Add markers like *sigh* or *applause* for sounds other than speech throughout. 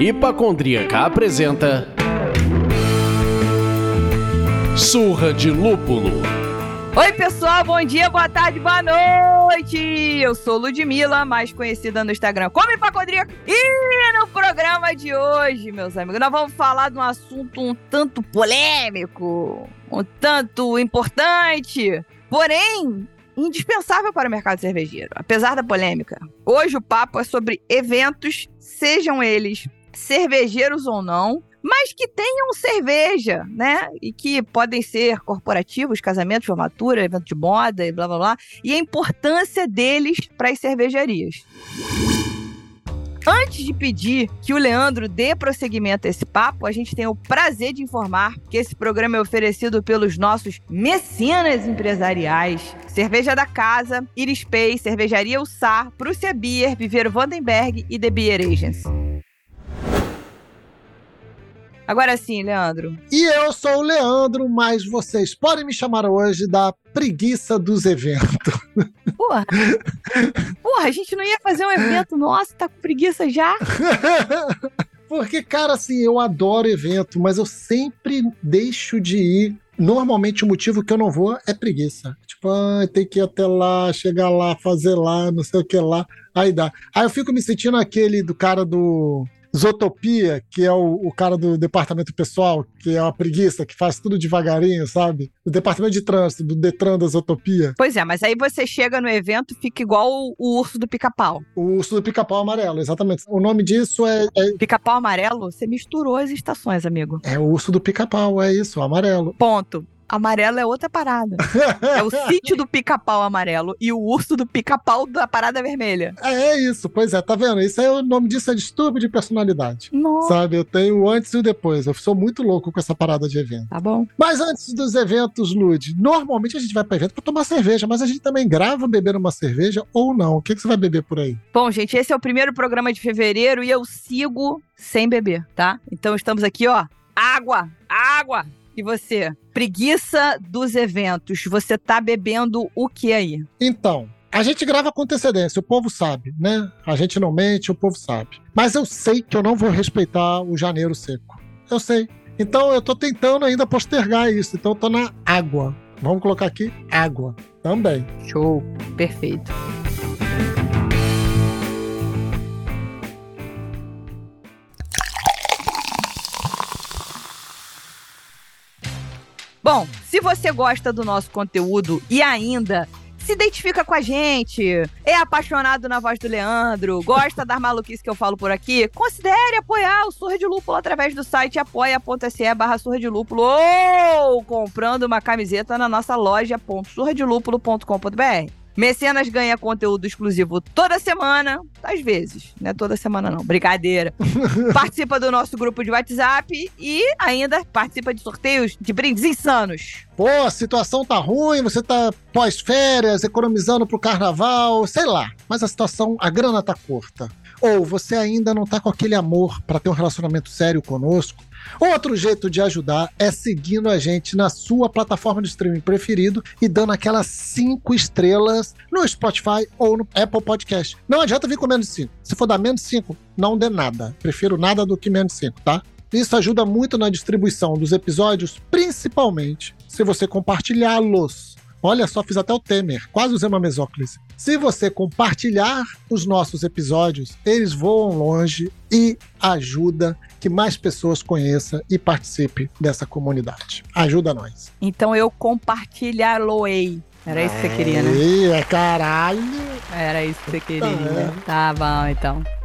Hipacondríaca apresenta Surra de Lúpulo. Oi, pessoal, bom dia, boa tarde, boa noite! Eu sou Ludmilla, mais conhecida no Instagram como Hipacondríaca. E no programa de hoje, meus amigos, nós vamos falar de um assunto um tanto polêmico, um tanto importante, porém indispensável para o mercado cervejeiro, apesar da polêmica. Hoje o papo é sobre eventos, sejam eles cervejeiros ou não, mas que tenham cerveja, né? E que podem ser corporativos, casamentos, formatura, evento de moda e blá blá blá. E a importância deles para as cervejarias. Antes de pedir que o Leandro dê prosseguimento a esse papo, a gente tem o prazer de informar que esse programa é oferecido pelos nossos mecenas empresariais. Cerveja da Casa, Iris Pay, Cervejaria Ussar, Prússia Beer, Viveiro Vandenberg e The Beer Agency. Agora sim, Leandro. E eu sou o Leandro, mas vocês podem me chamar hoje da preguiça dos eventos. *laughs* Porra! Porra, a gente não ia fazer um evento, nossa, tá com preguiça já? *laughs* Porque, cara, assim, eu adoro evento, mas eu sempre deixo de ir. Normalmente o motivo que eu não vou é preguiça. Tipo, ah, tem que ir até lá, chegar lá, fazer lá, não sei o que lá. Aí dá. Aí eu fico me sentindo aquele do cara do Zotopia, que é o, o, cara do departamento pessoal, que é uma preguiça, que faz tudo devagarinho, sabe? O departamento de trânsito, do Detran da Zotopia. Pois é, mas aí você chega no evento fica igual o, o urso do pica-pau. O urso do pica-pau amarelo, exatamente. O nome disso é. é... Pica-pau amarelo? Você misturou as estações, amigo. É o urso do pica-pau, é isso, o amarelo. Ponto amarelo é outra parada. *laughs* é o sítio do pica-pau amarelo e o urso do pica-pau da parada vermelha. É, é isso, pois é, tá vendo? Isso aí, o nome disso é distúrbio de personalidade. Nossa. Sabe, eu tenho o antes e o depois. Eu sou muito louco com essa parada de evento. Tá bom. Mas antes dos eventos, Lud, normalmente a gente vai pra evento pra tomar cerveja, mas a gente também grava beber uma cerveja ou não. O que, que você vai beber por aí? Bom, gente, esse é o primeiro programa de fevereiro e eu sigo sem beber, tá? Então estamos aqui, ó. Água! Água! E você? Preguiça dos eventos. Você tá bebendo o que aí? Então, a gente grava com antecedência, o povo sabe, né? A gente não mente, o povo sabe. Mas eu sei que eu não vou respeitar o janeiro seco. Eu sei. Então eu tô tentando ainda postergar isso. Então eu tô na água. Vamos colocar aqui água também. Show. Perfeito. Bom, se você gosta do nosso conteúdo e ainda se identifica com a gente, é apaixonado na voz do Leandro, gosta das maluquices que eu falo por aqui, considere apoiar o Surra de Lúpulo através do site apoia.se barra Surra de Lúpulo ou comprando uma camiseta na nossa loja.surradelúpulo.com.br. Mecenas ganha conteúdo exclusivo toda semana, às vezes, não é toda semana não, brincadeira. *laughs* participa do nosso grupo de WhatsApp e ainda participa de sorteios de brindes insanos. Pô, a situação tá ruim, você tá pós-férias, economizando pro carnaval, sei lá. Mas a situação, a grana tá curta. Ou você ainda não tá com aquele amor para ter um relacionamento sério conosco, Outro jeito de ajudar é seguindo a gente na sua plataforma de streaming preferido e dando aquelas cinco estrelas no Spotify ou no Apple Podcast. Não adianta vir com menos cinco. Se for dar menos cinco, não dê nada. Prefiro nada do que menos cinco, tá? Isso ajuda muito na distribuição dos episódios, principalmente se você compartilhá-los. Olha só, fiz até o Temer, quase usei uma mesóclise. Se você compartilhar os nossos episódios, eles voam longe e ajuda que mais pessoas conheçam e participem dessa comunidade. Ajuda nós. Então eu compartilhar-lo-ei. Era isso que você queria, né? É, caralho! Era isso que você queria. Tá, tá bom, então.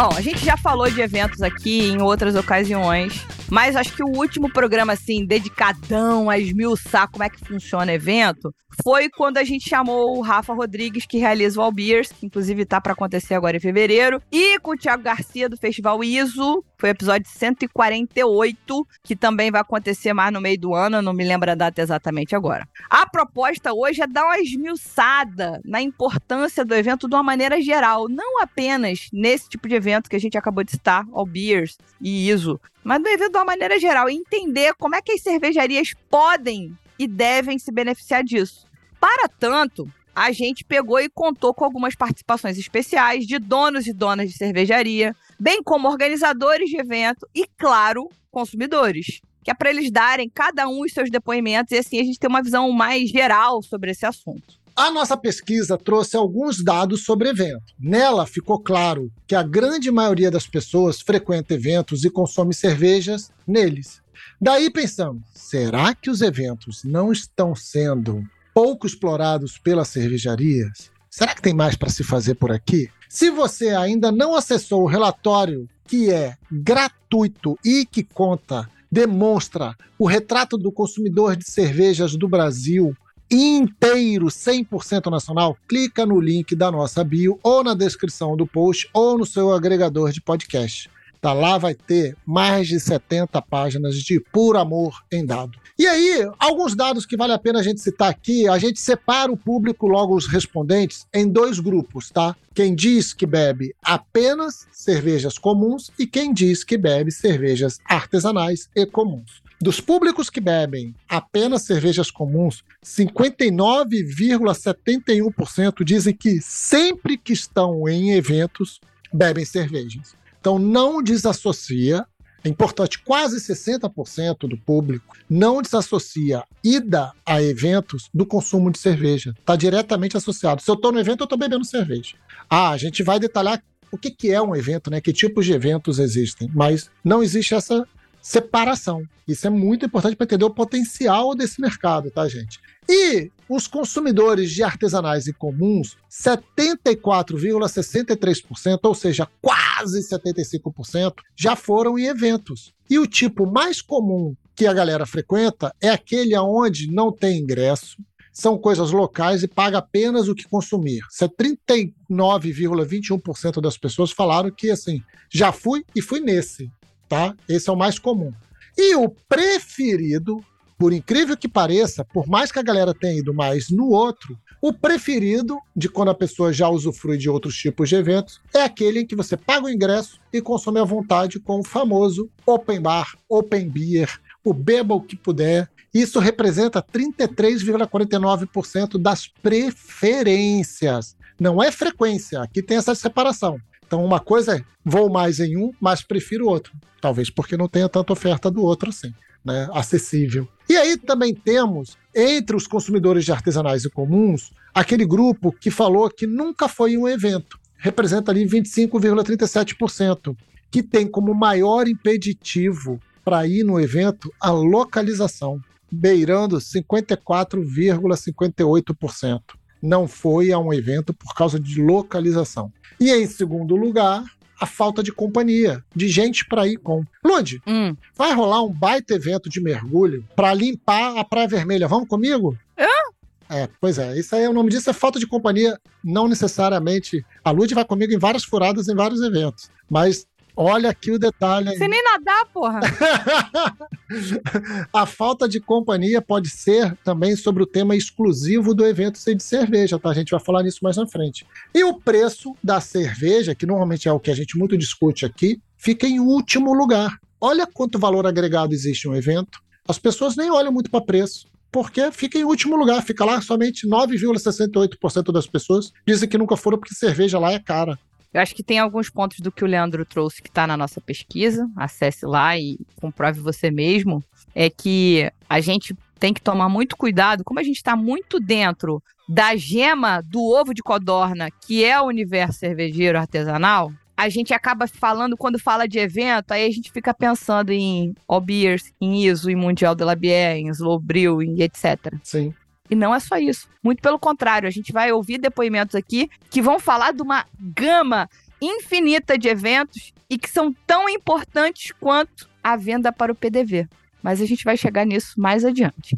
Bom, a gente já falou de eventos aqui em outras ocasiões. Mas acho que o último programa, assim, dedicadão a esmiuçar como é que funciona evento, foi quando a gente chamou o Rafa Rodrigues, que realiza o All Beers, que inclusive tá para acontecer agora em fevereiro, e com o Thiago Garcia do Festival ISO, foi o episódio 148, que também vai acontecer mais no meio do ano, não me lembro a data exatamente agora. A proposta hoje é dar uma esmiuçada na importância do evento de uma maneira geral, não apenas nesse tipo de evento que a gente acabou de citar, All Beers e ISO, mas do evento de uma maneira geral, entender como é que as cervejarias podem e devem se beneficiar disso. Para tanto, a gente pegou e contou com algumas participações especiais de donos e donas de cervejaria, bem como organizadores de evento e, claro, consumidores. Que é para eles darem cada um os seus depoimentos e assim a gente ter uma visão mais geral sobre esse assunto. A nossa pesquisa trouxe alguns dados sobre evento. Nela ficou claro que a grande maioria das pessoas frequenta eventos e consome cervejas neles. Daí pensamos, será que os eventos não estão sendo pouco explorados pelas cervejarias? Será que tem mais para se fazer por aqui? Se você ainda não acessou o relatório que é gratuito e que conta, demonstra o retrato do consumidor de cervejas do Brasil inteiro, 100% nacional, clica no link da nossa bio ou na descrição do post ou no seu agregador de podcast. Tá lá vai ter mais de 70 páginas de puro amor em dado. E aí, alguns dados que vale a pena a gente citar aqui, a gente separa o público, logo os respondentes, em dois grupos, tá? Quem diz que bebe apenas cervejas comuns e quem diz que bebe cervejas artesanais e comuns. Dos públicos que bebem apenas cervejas comuns, 59,71% dizem que sempre que estão em eventos bebem cervejas. Então não desassocia é importante, quase 60% do público não desassocia ida a eventos do consumo de cerveja. Está diretamente associado. Se eu estou no evento, eu estou bebendo cerveja. Ah, a gente vai detalhar o que, que é um evento, né? Que tipos de eventos existem. Mas não existe essa separação. Isso é muito importante para entender o potencial desse mercado, tá, gente? E os consumidores de artesanais e comuns, 74,63%, ou seja, quase 75%, já foram em eventos. E o tipo mais comum que a galera frequenta é aquele onde não tem ingresso, são coisas locais e paga apenas o que consumir. 39,21% das pessoas falaram que assim, já fui e fui nesse tá? Esse é o mais comum. E o preferido, por incrível que pareça, por mais que a galera tenha ido mais no outro, o preferido de quando a pessoa já usufrui de outros tipos de eventos é aquele em que você paga o ingresso e consome à vontade com o famoso open bar, open beer, o beba o que puder. Isso representa 33,49% das preferências. Não é frequência, aqui tem essa separação. Então, uma coisa é vou mais em um, mas prefiro outro. Talvez porque não tenha tanta oferta do outro assim, né? Acessível. E aí também temos, entre os consumidores de artesanais e comuns, aquele grupo que falou que nunca foi um evento. Representa ali 25,37%, que tem como maior impeditivo para ir no evento a localização, beirando 54,58% não foi a um evento por causa de localização. E em segundo lugar, a falta de companhia, de gente para ir com. Lud, hum. vai rolar um baita evento de mergulho para limpar a Praia Vermelha. Vamos comigo? É? É, pois é, isso aí o nome disso é falta de companhia, não necessariamente. A Lud vai comigo em várias furadas em vários eventos, mas Olha aqui o detalhe. Você nem nadar, porra. *laughs* a falta de companhia pode ser também sobre o tema exclusivo do evento ser de cerveja, tá? A gente vai falar nisso mais na frente. E o preço da cerveja, que normalmente é o que a gente muito discute aqui, fica em último lugar. Olha quanto valor agregado existe em um evento. As pessoas nem olham muito para preço porque fica em último lugar, fica lá somente 9,68% das pessoas dizem que nunca foram porque cerveja lá é cara. Eu acho que tem alguns pontos do que o Leandro trouxe que está na nossa pesquisa. Acesse lá e comprove você mesmo. É que a gente tem que tomar muito cuidado, como a gente está muito dentro da gema do ovo de codorna, que é o universo cervejeiro artesanal, a gente acaba falando, quando fala de evento, aí a gente fica pensando em All Beers, em ISO, em Mundial de la Bière, em Slow Brew, e etc. Sim. E não é só isso. Muito pelo contrário, a gente vai ouvir depoimentos aqui que vão falar de uma gama infinita de eventos e que são tão importantes quanto à venda para o PDV. Mas a gente vai chegar nisso mais adiante.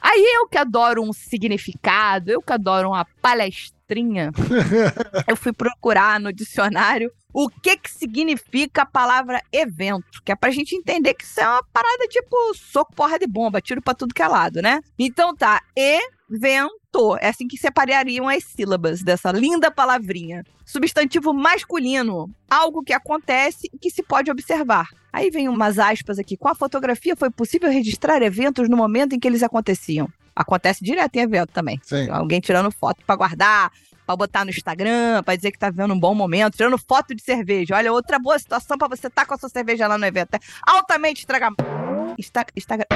Aí eu que adoro um significado, eu que adoro uma palestrinha, *laughs* eu fui procurar no dicionário o que que significa a palavra evento, que é pra gente entender que isso é uma parada tipo soco, porra de bomba, tiro pra tudo que é lado, né? Então tá, evento, é assim que separariam as sílabas dessa linda palavrinha. Substantivo masculino, algo que acontece e que se pode observar. Aí vem umas aspas aqui. Com a fotografia foi possível registrar eventos no momento em que eles aconteciam. Acontece direto em evento também. Sim. Alguém tirando foto pra guardar, pra botar no Instagram, pra dizer que tá vivendo um bom momento, tirando foto de cerveja. Olha, outra boa situação pra você estar tá com a sua cerveja lá no evento. É altamente instagram... Instagram...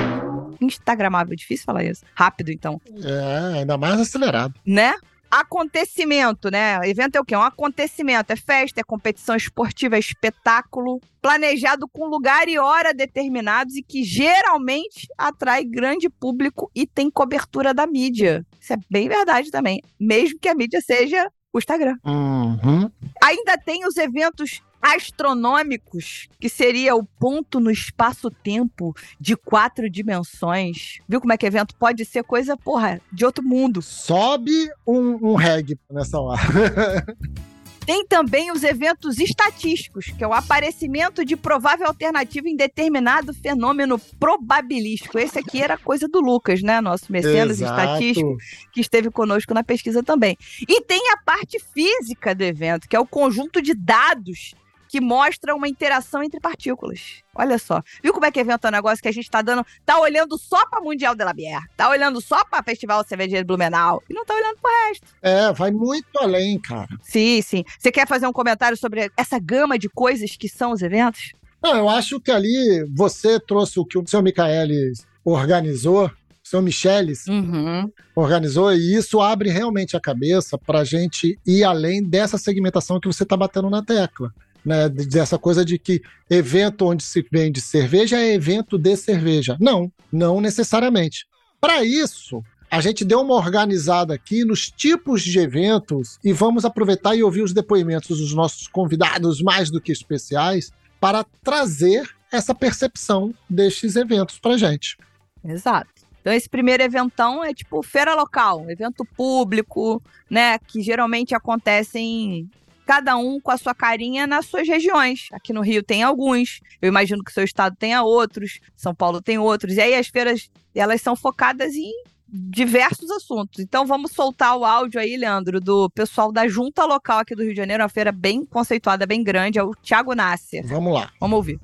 Instagramável, difícil falar isso. Rápido, então. É, ainda mais acelerado. Né? Acontecimento, né? Evento é o quê? Um acontecimento. É festa, é competição esportiva, é espetáculo, planejado com lugar e hora determinados e que geralmente atrai grande público e tem cobertura da mídia. Isso é bem verdade também. Mesmo que a mídia seja o Instagram. Uhum. Ainda tem os eventos astronômicos, que seria o ponto no espaço-tempo de quatro dimensões. Viu como é que evento pode ser coisa, porra, de outro mundo. Sobe um, um reggae nessa hora. *laughs* Tem também os eventos estatísticos, que é o aparecimento de provável alternativa em determinado fenômeno probabilístico. Esse aqui era coisa do Lucas, né? Nosso mecenas estatístico, que esteve conosco na pesquisa também. E tem a parte física do evento, que é o conjunto de dados que mostra uma interação entre partículas. Olha só. Viu como é que evento é um negócio que a gente tá dando, tá olhando só pra Mundial de la Bière, tá olhando só pra Festival Cervejeiro Blumenau e não tá olhando pro resto. É, vai muito além, cara. Sim, sim. Você quer fazer um comentário sobre essa gama de coisas que são os eventos? Não, eu acho que ali você trouxe o que o seu Michaelis organizou, o seu Michelis Uhum. organizou, e isso abre realmente a cabeça para a gente ir além dessa segmentação que você está batendo na tecla. Né, dessa coisa de que evento onde se vende cerveja é evento de cerveja. Não, não necessariamente. Para isso, a gente deu uma organizada aqui nos tipos de eventos e vamos aproveitar e ouvir os depoimentos dos nossos convidados mais do que especiais para trazer essa percepção destes eventos para gente. Exato. Então, esse primeiro eventão é tipo feira local, evento público, né? Que geralmente acontece em cada um com a sua carinha nas suas regiões. Aqui no Rio tem alguns, eu imagino que o seu estado tenha outros, São Paulo tem outros. E aí as feiras, elas são focadas em diversos assuntos. Então vamos soltar o áudio aí, Leandro, do pessoal da junta local aqui do Rio de Janeiro, uma feira bem conceituada, bem grande, é o Thiago Nasser. Vamos lá. Vamos ouvir.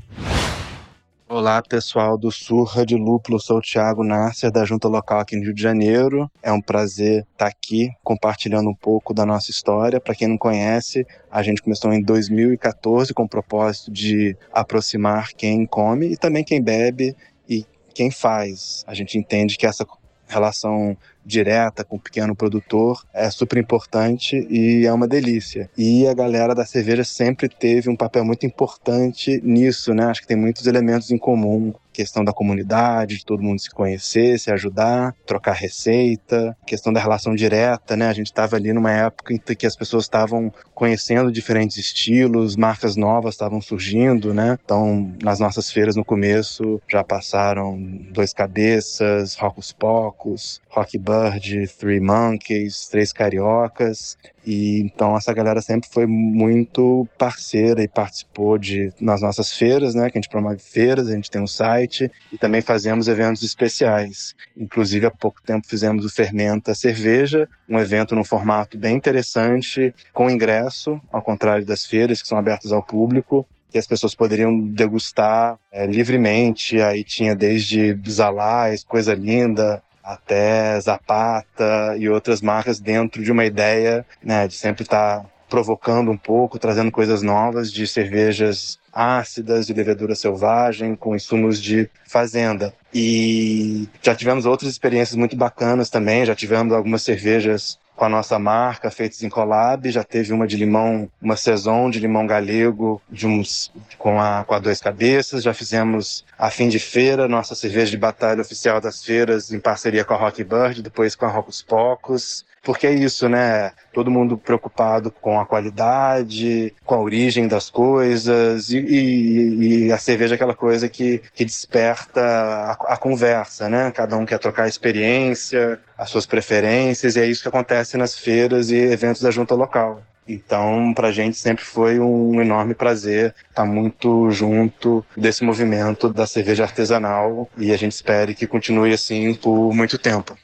Olá, pessoal do Surra de Lúpulo. Sou o Thiago Nasser, da Junta Local aqui no Rio de Janeiro. É um prazer estar aqui compartilhando um pouco da nossa história. Para quem não conhece, a gente começou em 2014 com o propósito de aproximar quem come e também quem bebe e quem faz. A gente entende que essa relação direta com o pequeno produtor é super importante e é uma delícia. E a galera da cerveja sempre teve um papel muito importante nisso, né? Acho que tem muitos elementos em comum. Questão da comunidade, de todo mundo se conhecer, se ajudar, trocar receita, questão da relação direta, né? A gente estava ali numa época em que as pessoas estavam conhecendo diferentes estilos, marcas novas estavam surgindo, né? Então, nas nossas feiras no começo já passaram Dois Cabeças, Rocos Pocos, Rock Bird, Three Monkeys, Três Cariocas. E então essa galera sempre foi muito parceira e participou de nas nossas feiras, né? Que a gente promove feiras, a gente tem um site e também fazemos eventos especiais. Inclusive há pouco tempo fizemos o Fermenta Cerveja, um evento num formato bem interessante, com ingresso, ao contrário das feiras que são abertas ao público que as pessoas poderiam degustar é, livremente. Aí tinha desde Zalais, coisa linda, até Zapata e outras marcas dentro de uma ideia né, de sempre estar provocando um pouco, trazendo coisas novas de cervejas ácidas, de levedura selvagem, com insumos de fazenda. E já tivemos outras experiências muito bacanas também, já tivemos algumas cervejas com a nossa marca, feitas em collab. Já teve uma de limão, uma saison de limão galego, de uns, com, a, com a Dois Cabeças. Já fizemos a fim de feira, nossa cerveja de batalha oficial das feiras, em parceria com a Rock Bird, depois com a Rocos Pocos. Porque é isso, né? Todo mundo preocupado com a qualidade, com a origem das coisas, e, e, e a cerveja é aquela coisa que, que desperta a, a, conversa, né? Cada um quer trocar a experiência, as suas preferências, e é isso que acontece nas feiras e eventos da junta local. Então, para a gente sempre foi um enorme prazer estar muito junto desse movimento da cerveja artesanal e a gente espera que continue assim por muito tempo.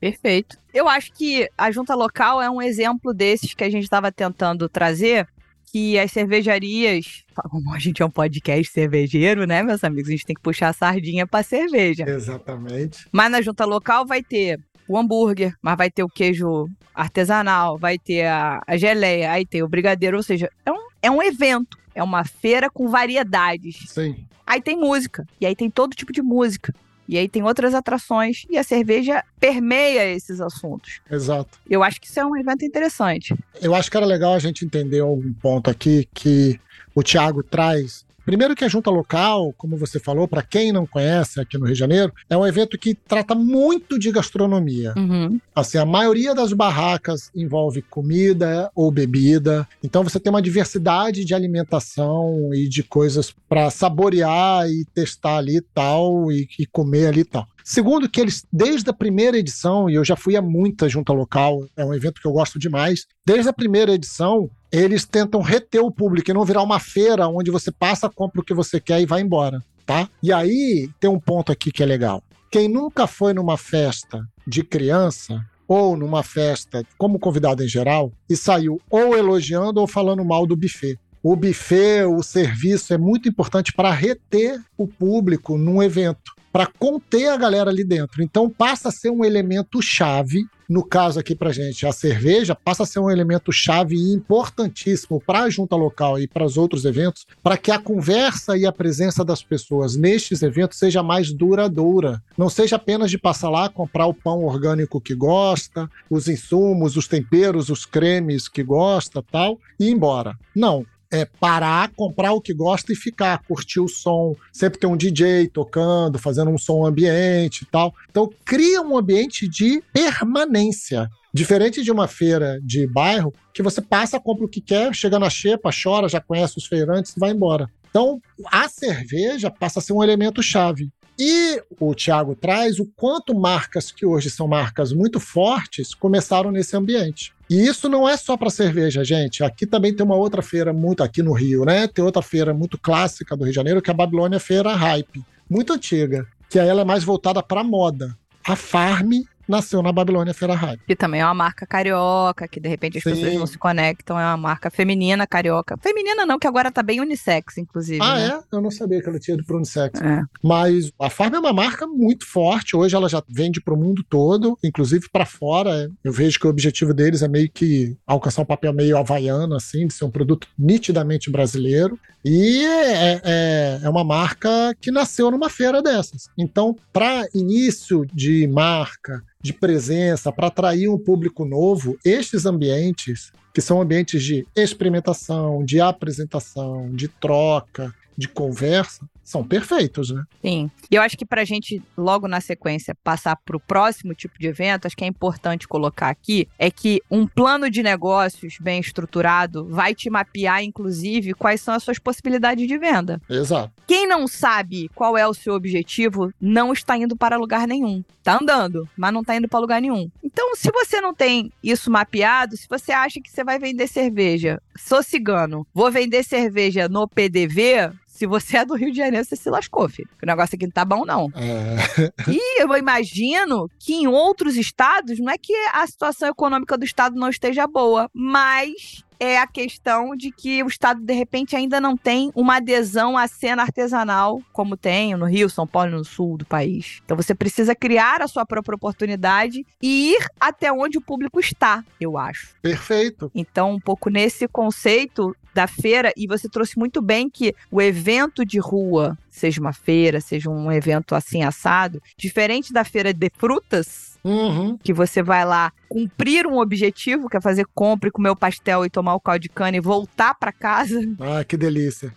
Perfeito. Eu acho que a junta local é um exemplo desses que a gente estava tentando trazer, que as cervejarias, como a gente é um podcast cervejeiro, né, meus amigos, a gente tem que puxar a sardinha para cerveja. Exatamente. Mas na junta local vai ter o hambúrguer, mas vai ter o queijo artesanal, vai ter a, a geleia, aí tem o brigadeiro, ou seja, é um, é um evento, é uma feira com variedades. Sim. Aí tem música, e aí tem todo tipo de música. E aí tem outras atrações e a cerveja permeia esses assuntos. Exato. Eu acho que isso é um evento interessante. Eu acho que era legal a gente entender um ponto aqui que o Thiago traz Primeiro que a junta local, como você falou, para quem não conhece aqui no Rio de Janeiro, é um evento que trata muito de gastronomia. Uhum. Assim, a maioria das barracas envolve comida ou bebida. Então você tem uma diversidade de alimentação e de coisas para saborear e testar ali tal e, e comer ali tal. Segundo, que eles, desde a primeira edição, e eu já fui a muita junta local, é um evento que eu gosto demais, desde a primeira edição, eles tentam reter o público e não virar uma feira onde você passa, compra o que você quer e vai embora, tá? E aí tem um ponto aqui que é legal. Quem nunca foi numa festa de criança ou numa festa como convidado em geral e saiu ou elogiando ou falando mal do buffet. O buffet, o serviço é muito importante para reter o público num evento, para conter a galera ali dentro. Então passa a ser um elemento chave no caso aqui para gente, a cerveja passa a ser um elemento chave e importantíssimo para a junta local e para os outros eventos, para que a conversa e a presença das pessoas nestes eventos seja mais duradoura. Não seja apenas de passar lá, comprar o pão orgânico que gosta, os insumos, os temperos, os cremes que gosta, tal, e ir embora. Não, é parar, comprar o que gosta e ficar, curtir o som. Sempre tem um DJ tocando, fazendo um som ambiente e tal. Então, cria um ambiente de permanência. Diferente de uma feira de bairro, que você passa, compra o que quer, chega na xepa, chora, já conhece os feirantes e vai embora. Então, a cerveja passa a ser um elemento chave. E o Tiago traz o quanto marcas que hoje são marcas muito fortes começaram nesse ambiente. E isso não é só para cerveja, gente. Aqui também tem uma outra feira muito aqui no Rio, né? Tem outra feira muito clássica do Rio de Janeiro, que é a Babilônia Feira Hype, muito antiga, que ela é mais voltada para moda. A Farm nasceu na Babilônia Hype. Que também é uma marca carioca, que de repente as Sim. pessoas não se conectam, é uma marca feminina carioca. Feminina não, que agora tá bem unissex, inclusive. Ah, né? é? Eu não sabia que ela tinha ido pro unissex. É. Mas a Farm é uma marca muito forte, hoje ela já vende pro mundo todo, inclusive para fora. Eu vejo que o objetivo deles é meio que alcançar um papel meio havaiano, assim, de ser um produto nitidamente brasileiro. E é, é, é uma marca que nasceu numa feira dessas. Então, para início de marca, de presença, para atrair um público novo, estes ambientes, que são ambientes de experimentação, de apresentação, de troca, de conversa, são perfeitos, né? Sim. E eu acho que para a gente, logo na sequência, passar para o próximo tipo de evento, acho que é importante colocar aqui, é que um plano de negócios bem estruturado vai te mapear, inclusive, quais são as suas possibilidades de venda. Exato. Quem não sabe qual é o seu objetivo, não está indo para lugar nenhum. Tá andando, mas não está indo para lugar nenhum. Então, se você não tem isso mapeado, se você acha que você vai vender cerveja, sou cigano, vou vender cerveja no PDV, se você é do Rio de Janeiro, você se lascou, filho. O negócio aqui não tá bom, não. É. *laughs* e eu imagino que em outros estados, não é que a situação econômica do estado não esteja boa, mas é a questão de que o Estado, de repente, ainda não tem uma adesão à cena artesanal, como tem no Rio, São Paulo e no sul do país. Então você precisa criar a sua própria oportunidade e ir até onde o público está, eu acho. Perfeito. Então, um pouco nesse conceito da feira, e você trouxe muito bem que o evento de rua, seja uma feira, seja um evento assim assado, diferente da feira de frutas, Uhum. que você vai lá cumprir um objetivo, que é fazer compra, e comer o pastel e tomar o caldo de cana e voltar pra casa. Ah, que delícia.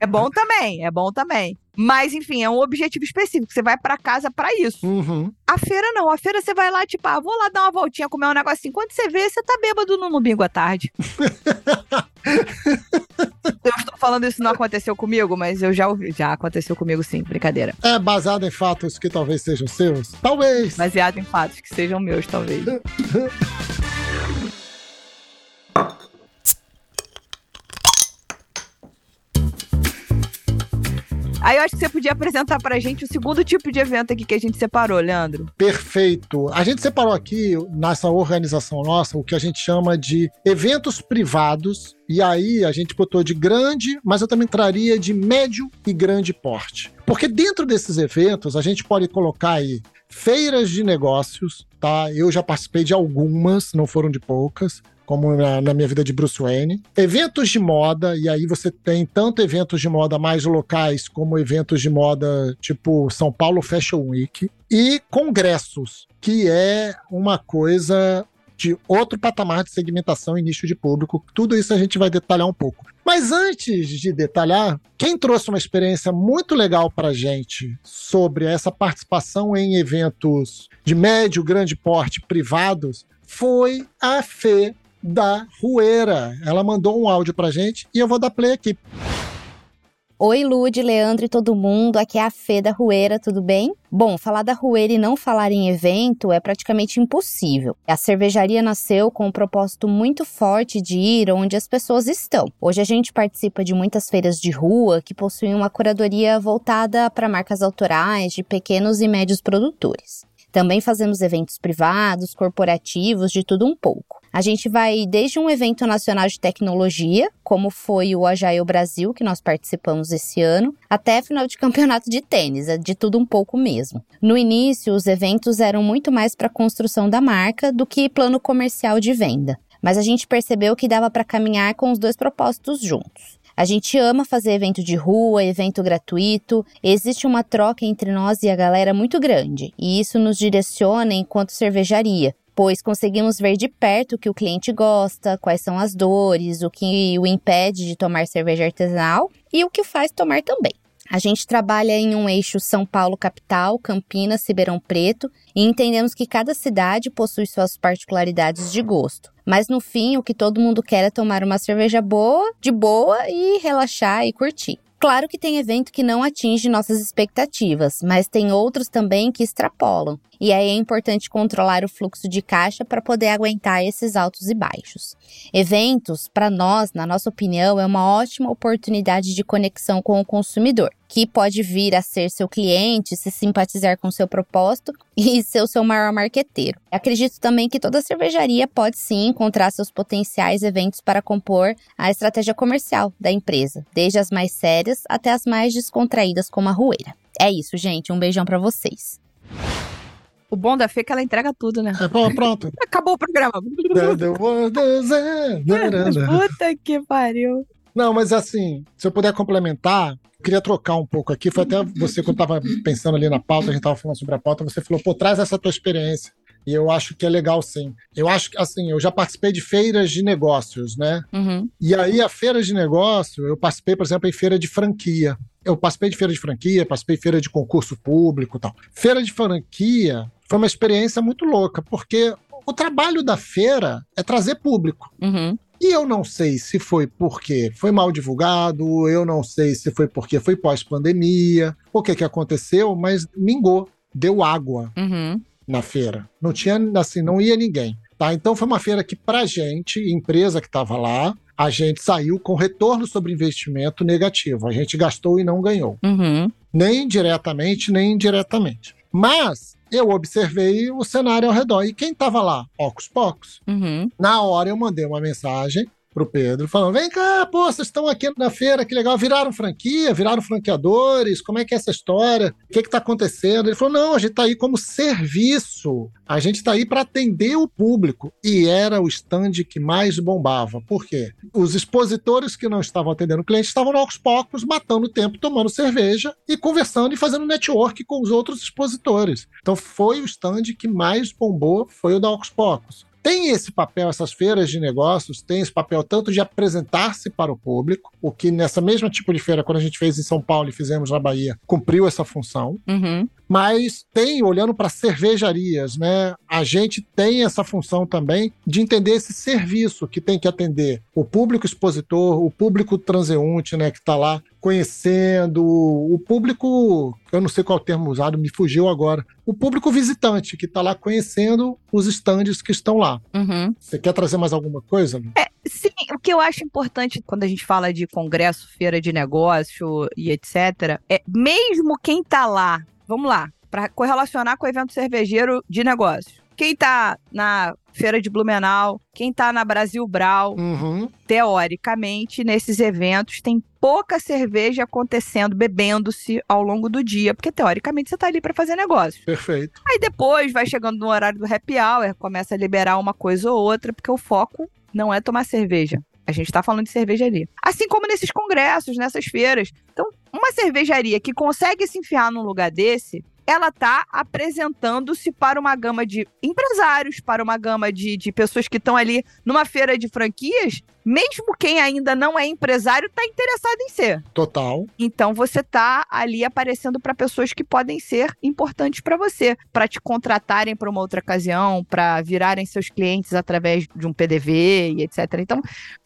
É bom também, é bom também. Mas, enfim, é um objetivo específico. Você vai pra casa pra isso. uhum. A feira não. A feira você vai lá, tipo, ah, vou lá dar uma voltinha, comer um negocinho. Quando você vê, você tá bêbado no domingo à tarde. *laughs* eu estou falando isso não aconteceu comigo, mas eu já ouvi. Já aconteceu comigo sim, brincadeira. É baseado em fatos que talvez sejam seus? Talvez. Baseado em fatos que sejam meus, talvez. *laughs* Aí eu acho que você podia apresentar pra gente o segundo tipo de evento aqui que a gente separou, Leandro. Perfeito. A gente separou aqui, nessa organização nossa, o que a gente chama de eventos privados. E aí a gente botou de grande, mas eu também traria de médio e grande porte. Porque dentro desses eventos a gente pode colocar aí feiras de negócios, tá? Eu já participei de algumas, não foram de poucas. Como na, na minha vida de Bruce Wayne. Eventos de moda, e aí você tem tanto eventos de moda mais locais, como eventos de moda tipo São Paulo Fashion Week. E congressos, que é uma coisa de outro patamar de segmentação e nicho de público. Tudo isso a gente vai detalhar um pouco. Mas antes de detalhar, quem trouxe uma experiência muito legal para gente sobre essa participação em eventos de médio, grande porte privados foi a Fê da Rueira. Ela mandou um áudio pra gente e eu vou dar play aqui. Oi, Lude, Leandro e todo mundo. Aqui é a Fê da Rueira, tudo bem? Bom, falar da Rueira e não falar em evento é praticamente impossível. A cervejaria nasceu com um propósito muito forte de ir onde as pessoas estão. Hoje a gente participa de muitas feiras de rua que possuem uma curadoria voltada para marcas autorais de pequenos e médios produtores. Também fazemos eventos privados, corporativos, de tudo um pouco. A gente vai desde um evento nacional de tecnologia, como foi o Agile Brasil, que nós participamos esse ano, até final de campeonato de tênis, é de tudo um pouco mesmo. No início, os eventos eram muito mais para construção da marca do que plano comercial de venda. Mas a gente percebeu que dava para caminhar com os dois propósitos juntos. A gente ama fazer evento de rua, evento gratuito. Existe uma troca entre nós e a galera muito grande, e isso nos direciona enquanto cervejaria, pois conseguimos ver de perto o que o cliente gosta, quais são as dores, o que o impede de tomar cerveja artesanal e o que faz tomar também. A gente trabalha em um eixo São Paulo capital, Campinas, Ribeirão Preto e entendemos que cada cidade possui suas particularidades de gosto. Mas no fim, o que todo mundo quer é tomar uma cerveja boa, de boa e relaxar e curtir. Claro que tem evento que não atinge nossas expectativas, mas tem outros também que extrapolam. E aí é importante controlar o fluxo de caixa para poder aguentar esses altos e baixos. Eventos, para nós, na nossa opinião, é uma ótima oportunidade de conexão com o consumidor, que pode vir a ser seu cliente, se simpatizar com seu propósito *laughs* e ser o seu maior marqueteiro. Acredito também que toda cervejaria pode sim encontrar seus potenciais eventos para compor a estratégia comercial da empresa, desde as mais sérias até as mais descontraídas como a Rueira. É isso, gente. Um beijão para vocês. O bom da Fê é que ela entrega tudo, né? É, pô, pronto. *laughs* Acabou o programa. *laughs* Puta que pariu. Não, mas assim, se eu puder complementar, eu queria trocar um pouco aqui. Foi até você, quando estava pensando ali na pauta, a gente estava falando sobre a pauta, você falou, pô, traz essa tua experiência. E eu acho que é legal, sim. Eu acho que, assim, eu já participei de feiras de negócios, né? Uhum. E aí, a feira de negócio, eu participei, por exemplo, em feira de franquia. Eu participei de feira de franquia, participei de feira de concurso público e tal. Feira de franquia foi uma experiência muito louca, porque o trabalho da feira é trazer público. Uhum. E eu não sei se foi porque foi mal divulgado, eu não sei se foi porque foi pós-pandemia, o que que aconteceu, mas mingou, deu água Uhum. na feira. Não tinha, assim, não ia ninguém. Tá? Então foi uma feira que, pra gente, empresa que estava lá, a gente saiu com retorno sobre investimento negativo. A gente gastou e não ganhou. Uhum. Nem diretamente, nem indiretamente. Mas eu observei o cenário ao redor. E quem estava lá? Ocos Pocos. Uhum. Na hora eu mandei uma mensagem pro Pedro, falando: vem cá, pô, vocês estão aqui na feira, que legal, viraram franquia, viraram franqueadores, como é que é essa história? O que que tá acontecendo? Ele falou: não, a gente tá aí como serviço, a gente tá aí para atender o público. E era o stand que mais bombava. Por quê? Os expositores que não estavam atendendo o cliente estavam aos poucos matando tempo, tomando cerveja e conversando e fazendo network com os outros expositores. Então foi o stand que mais bombou, foi o da Ocus Pocos tem esse papel, essas feiras de negócios, tem esse papel tanto de apresentar-se para o público, o que nessa mesma tipo de feira, quando a gente fez em São Paulo e fizemos na Bahia, cumpriu essa função. Uhum. Mas tem, olhando para cervejarias, né? A gente tem essa função também de entender esse serviço que tem que atender o público expositor, o público transeunte, né? Que está lá conhecendo, o público, eu não sei qual termo usado, me fugiu agora, o público visitante que está lá conhecendo os estandes que estão lá. Uhum. Você quer trazer mais alguma coisa? É, sim, o que eu acho importante quando a gente fala de congresso, feira de negócio e etc., é mesmo quem está lá, vamos lá, para correlacionar com o evento cervejeiro de negócio. Quem está na Feira de Blumenau, quem está na Brasil Brau, uhum. teoricamente, nesses eventos tem pouca cerveja acontecendo, bebendo-se ao longo do dia, porque teoricamente você está ali para fazer negócio. Perfeito. Aí depois vai chegando no horário do happy hour, começa a liberar uma coisa ou outra, porque o foco não é tomar cerveja. A gente está falando de cervejaria. Assim como nesses congressos, nessas feiras. Então, uma cervejaria que consegue se enfiar num lugar desse, ela está apresentando-se para uma gama de empresários, para uma gama de, de pessoas que estão ali numa feira de franquias, mesmo quem ainda não é empresário está interessado em ser. Total. Então você está ali aparecendo para pessoas que podem ser importantes para você, para te contratarem para uma outra ocasião, para virarem seus clientes através de um PDV e etc. Então,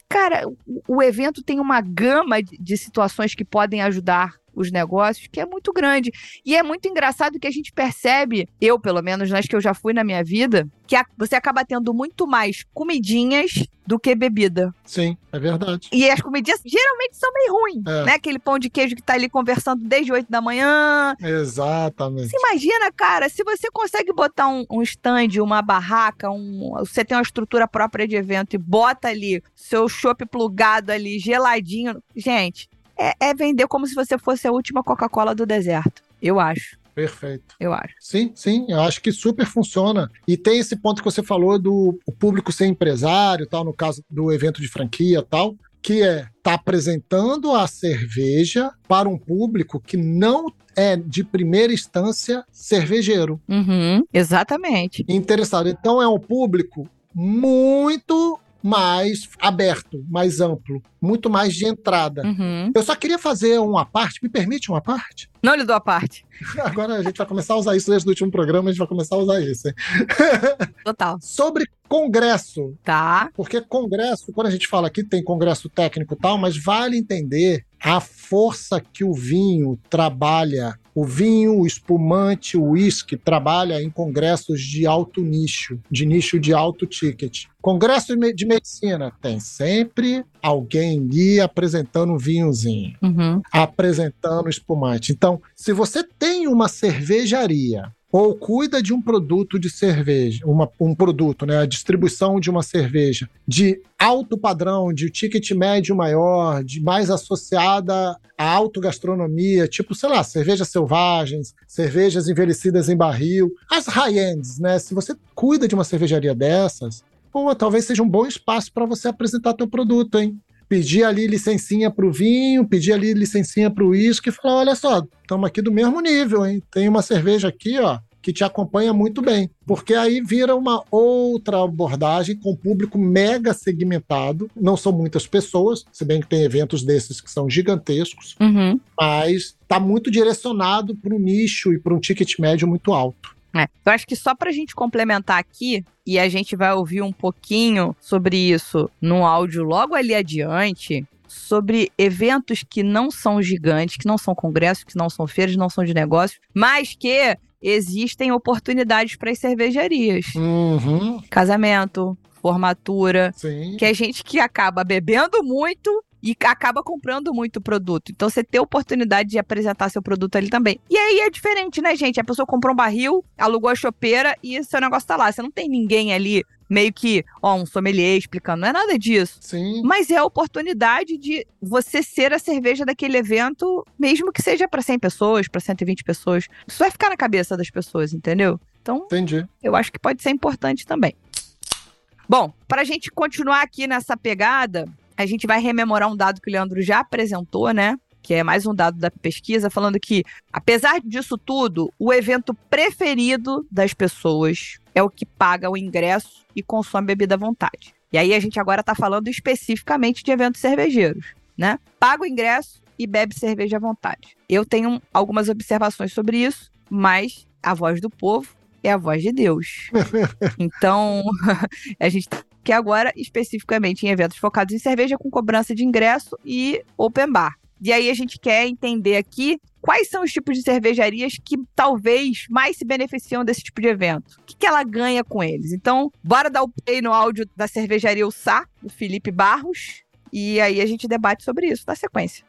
cara, o evento tem uma gama de situações que podem ajudar os negócios, que é muito grande. E é muito engraçado que a gente percebe, eu pelo menos, nas que eu já fui na minha vida, que você acaba tendo muito mais comidinhas do que bebida. Sim, é verdade. E as comidinhas geralmente são meio ruins, é. né? Aquele pão de queijo que tá ali conversando desde 8 da manhã. Exatamente. Você imagina, cara, se você consegue botar um, um stand, uma barraca, um, você tem uma estrutura própria de evento e bota ali seu chopp plugado ali, geladinho. Gente, é, é vender como se você fosse a última Coca-Cola do deserto. Eu acho. Perfeito. Eu acho. Sim, sim, eu acho que super funciona. E tem esse ponto que você falou do público ser empresário, tal, no caso do evento de franquia tal, que é tá apresentando a cerveja para um público que não é de primeira instância cervejeiro. Uhum, exatamente. Interessado. Então é um público muito mais aberto, mais amplo, muito mais de entrada. Uhum. Eu só queria fazer uma parte, me permite uma parte? Não lhe dou a parte. *laughs* Agora a gente vai começar a usar isso desde o último programa, a gente vai começar a usar isso. Hein? *laughs* Total. Sobre congresso. Tá. Porque congresso, quando a gente fala aqui, tem congresso técnico e tal, mas vale entender a força que o vinho trabalha o vinho, o espumante, o uísque trabalha em congressos de alto nicho, de nicho de alto ticket. Congresso de medicina tem sempre alguém ali apresentando um vinhozinho, uhum. apresentando espumante. Então, se você tem uma cervejaria ou cuida de um produto de cerveja, uma, um produto, né, a distribuição de uma cerveja de alto padrão, de ticket médio maior, de mais associada à autogastronomia, tipo, sei lá, cervejas selvagens, cervejas envelhecidas em barril, as high-ends, né? Se você cuida de uma cervejaria dessas, pô, talvez seja um bom espaço para você apresentar teu produto, hein? Pedir ali licencinha para o vinho, pedir ali licencinha para o uísque e falar: olha só, estamos aqui do mesmo nível, hein? Tem uma cerveja aqui, ó, que te acompanha muito bem. Porque aí vira uma outra abordagem com público mega segmentado. Não são muitas pessoas, se bem que tem eventos desses que são gigantescos, uhum. mas está muito direcionado para um nicho e para um ticket médio muito alto. É. Eu acho que só para a gente complementar aqui, e a gente vai ouvir um pouquinho sobre isso no áudio logo ali adiante, sobre eventos que não são gigantes, que não são congressos, que não são feiras, não são de negócios, mas que existem oportunidades para as cervejarias. Uhum. Casamento, formatura, Sim. que é gente que acaba bebendo muito e acaba comprando muito produto. Então você tem a oportunidade de apresentar seu produto ali também. E aí é diferente, né, gente? A pessoa comprou um barril, alugou a chopeira e seu negócio tá lá. Você não tem ninguém ali meio que, ó, um sommelier explicando. Não é nada disso. Sim. Mas é a oportunidade de você ser a cerveja daquele evento, mesmo que seja para 100 pessoas, para 120 pessoas. Isso vai ficar na cabeça das pessoas, entendeu? Então, Entendi. eu acho que pode ser importante também. Bom, para a gente continuar aqui nessa pegada, a gente vai rememorar um dado que o Leandro já apresentou, né? Que é mais um dado da pesquisa, falando que, apesar disso tudo, o evento preferido das pessoas é o que paga o ingresso e consome bebida à vontade. E aí a gente agora está falando especificamente de eventos cervejeiros, né? Paga o ingresso e bebe cerveja à vontade. Eu tenho algumas observações sobre isso, mas a voz do povo é a voz de Deus. *laughs* Então, *laughs* a gente quer agora especificamente em eventos focados em cerveja com cobrança de ingresso e open bar. E aí a gente quer entender aqui quais são os tipos de cervejarias que talvez mais se beneficiam desse tipo de evento. O que, que ela ganha com eles? Então, bora dar o play no áudio da cervejaria Sá, do Felipe Barros, e aí a gente debate sobre isso na sequência.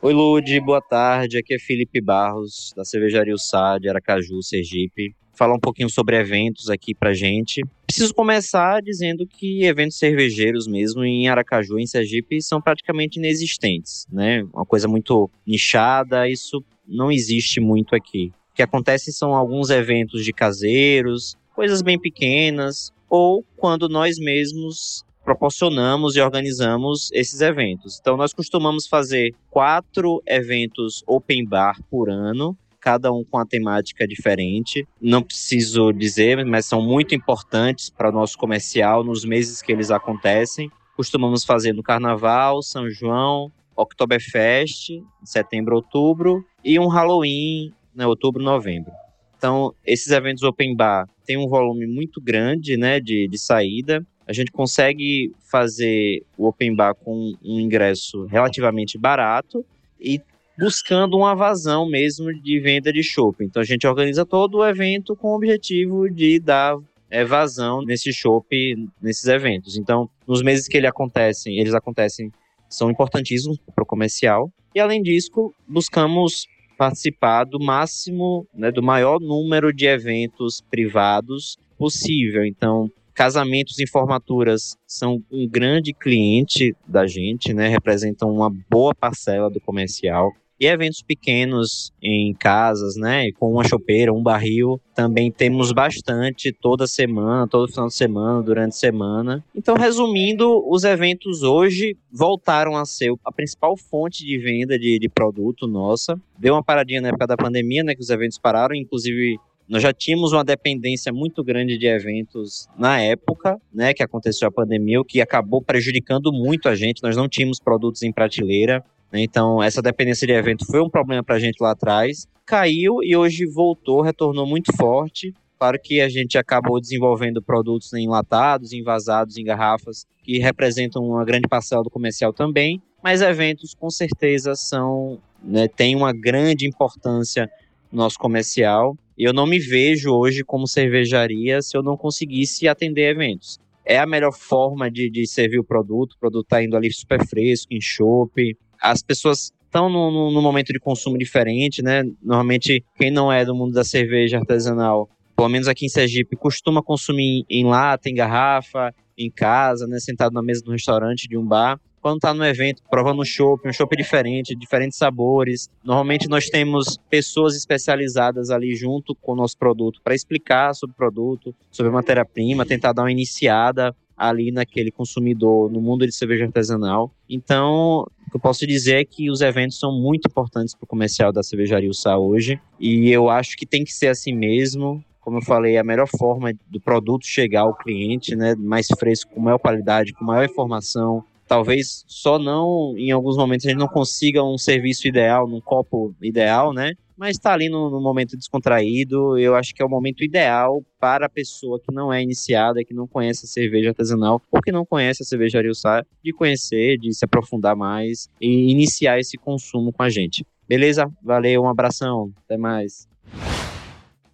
Oi, Lude, boa tarde. Aqui é Felipe Barros, da Cervejaria Sá, de Aracaju, Sergipe. Falar um pouquinho sobre eventos aqui pra gente. Preciso começar dizendo que eventos cervejeiros mesmo em Aracaju, em Sergipe, são praticamente inexistentes, né? Uma coisa muito nichada, isso não existe muito aqui. O que acontece são alguns eventos de caseiros, coisas bem pequenas, ou quando nós mesmos proporcionamos e organizamos esses eventos. Então, nós costumamos fazer quatro eventos open bar por ano, cada um com a temática diferente. Não preciso dizer, mas são muito importantes para o nosso comercial nos meses que eles acontecem. Costumamos fazer no Carnaval, São João, Oktoberfest, setembro, outubro, e um Halloween, né, outubro, novembro. Então, esses eventos open bar têm um volume muito grande né, de, de saída a gente consegue fazer o open bar com um ingresso relativamente barato e buscando uma vazão mesmo de venda de shopping. Então a gente organiza todo o evento com o objetivo de dar é, vazão nesse shopping, nesses eventos. Então, nos meses que ele acontecem, eles acontecem, são importantíssimos para o comercial. E além disso, buscamos participar do máximo, né, do maior número de eventos privados possível. Então, Casamentos e formaturas são um grande cliente da gente, né? Representam uma boa parcela do comercial. E eventos pequenos em casas, né? Com uma chopeira, um barril, também temos bastante toda semana, todo final de semana, durante a semana. Então, resumindo, os eventos hoje voltaram a ser a principal fonte de venda de, de produto nossa. Deu uma paradinha na época da pandemia, né? Que os eventos pararam, inclusive nós já tínhamos uma dependência muito grande de eventos na época, né, que aconteceu a pandemia, o que acabou prejudicando muito a gente. Nós não tínhamos produtos em prateleira, então essa dependência de evento foi um problema para a gente lá atrás. Caiu e hoje voltou, retornou muito forte. Claro que a gente acabou desenvolvendo produtos enlatados, envasados, em garrafas, que representam uma grande parcela do comercial também, mas eventos com certeza são, né, têm uma grande importância no nosso comercial eu não me vejo hoje como cervejaria se eu não conseguisse atender eventos. É a melhor forma de, de servir o produto, o produto está indo ali super fresco, em chopp. As pessoas estão num, num momento de consumo diferente, né? Normalmente, quem não é do mundo da cerveja artesanal, pelo menos aqui em Sergipe, costuma consumir em lata, em garrafa, em casa, né? Sentado na mesa do restaurante, de um bar quando está no evento, provando um chopp, um chopp diferente, diferentes sabores. Normalmente nós temos pessoas especializadas ali junto com o nosso produto para explicar sobre o produto, sobre a matéria-prima, tentar dar uma iniciada ali naquele consumidor no mundo de cerveja artesanal. Então, o que eu posso dizer é que os eventos são muito importantes para o comercial da cervejaria Sá hoje, e eu acho que tem que ser assim mesmo. Como eu falei, a melhor forma do produto chegar ao cliente, né, mais fresco, com maior qualidade, com maior informação, talvez só não, em alguns momentos, a gente não consiga um serviço ideal, num copo ideal, né? Mas está ali no, no, momento descontraído, eu acho que é o momento ideal para a pessoa que não é iniciada, que não conhece a cerveja artesanal, ou que não conhece a cervejaria Ussá, de conhecer, de se aprofundar mais e iniciar esse consumo com a gente. Beleza? Valeu, um abração, até mais.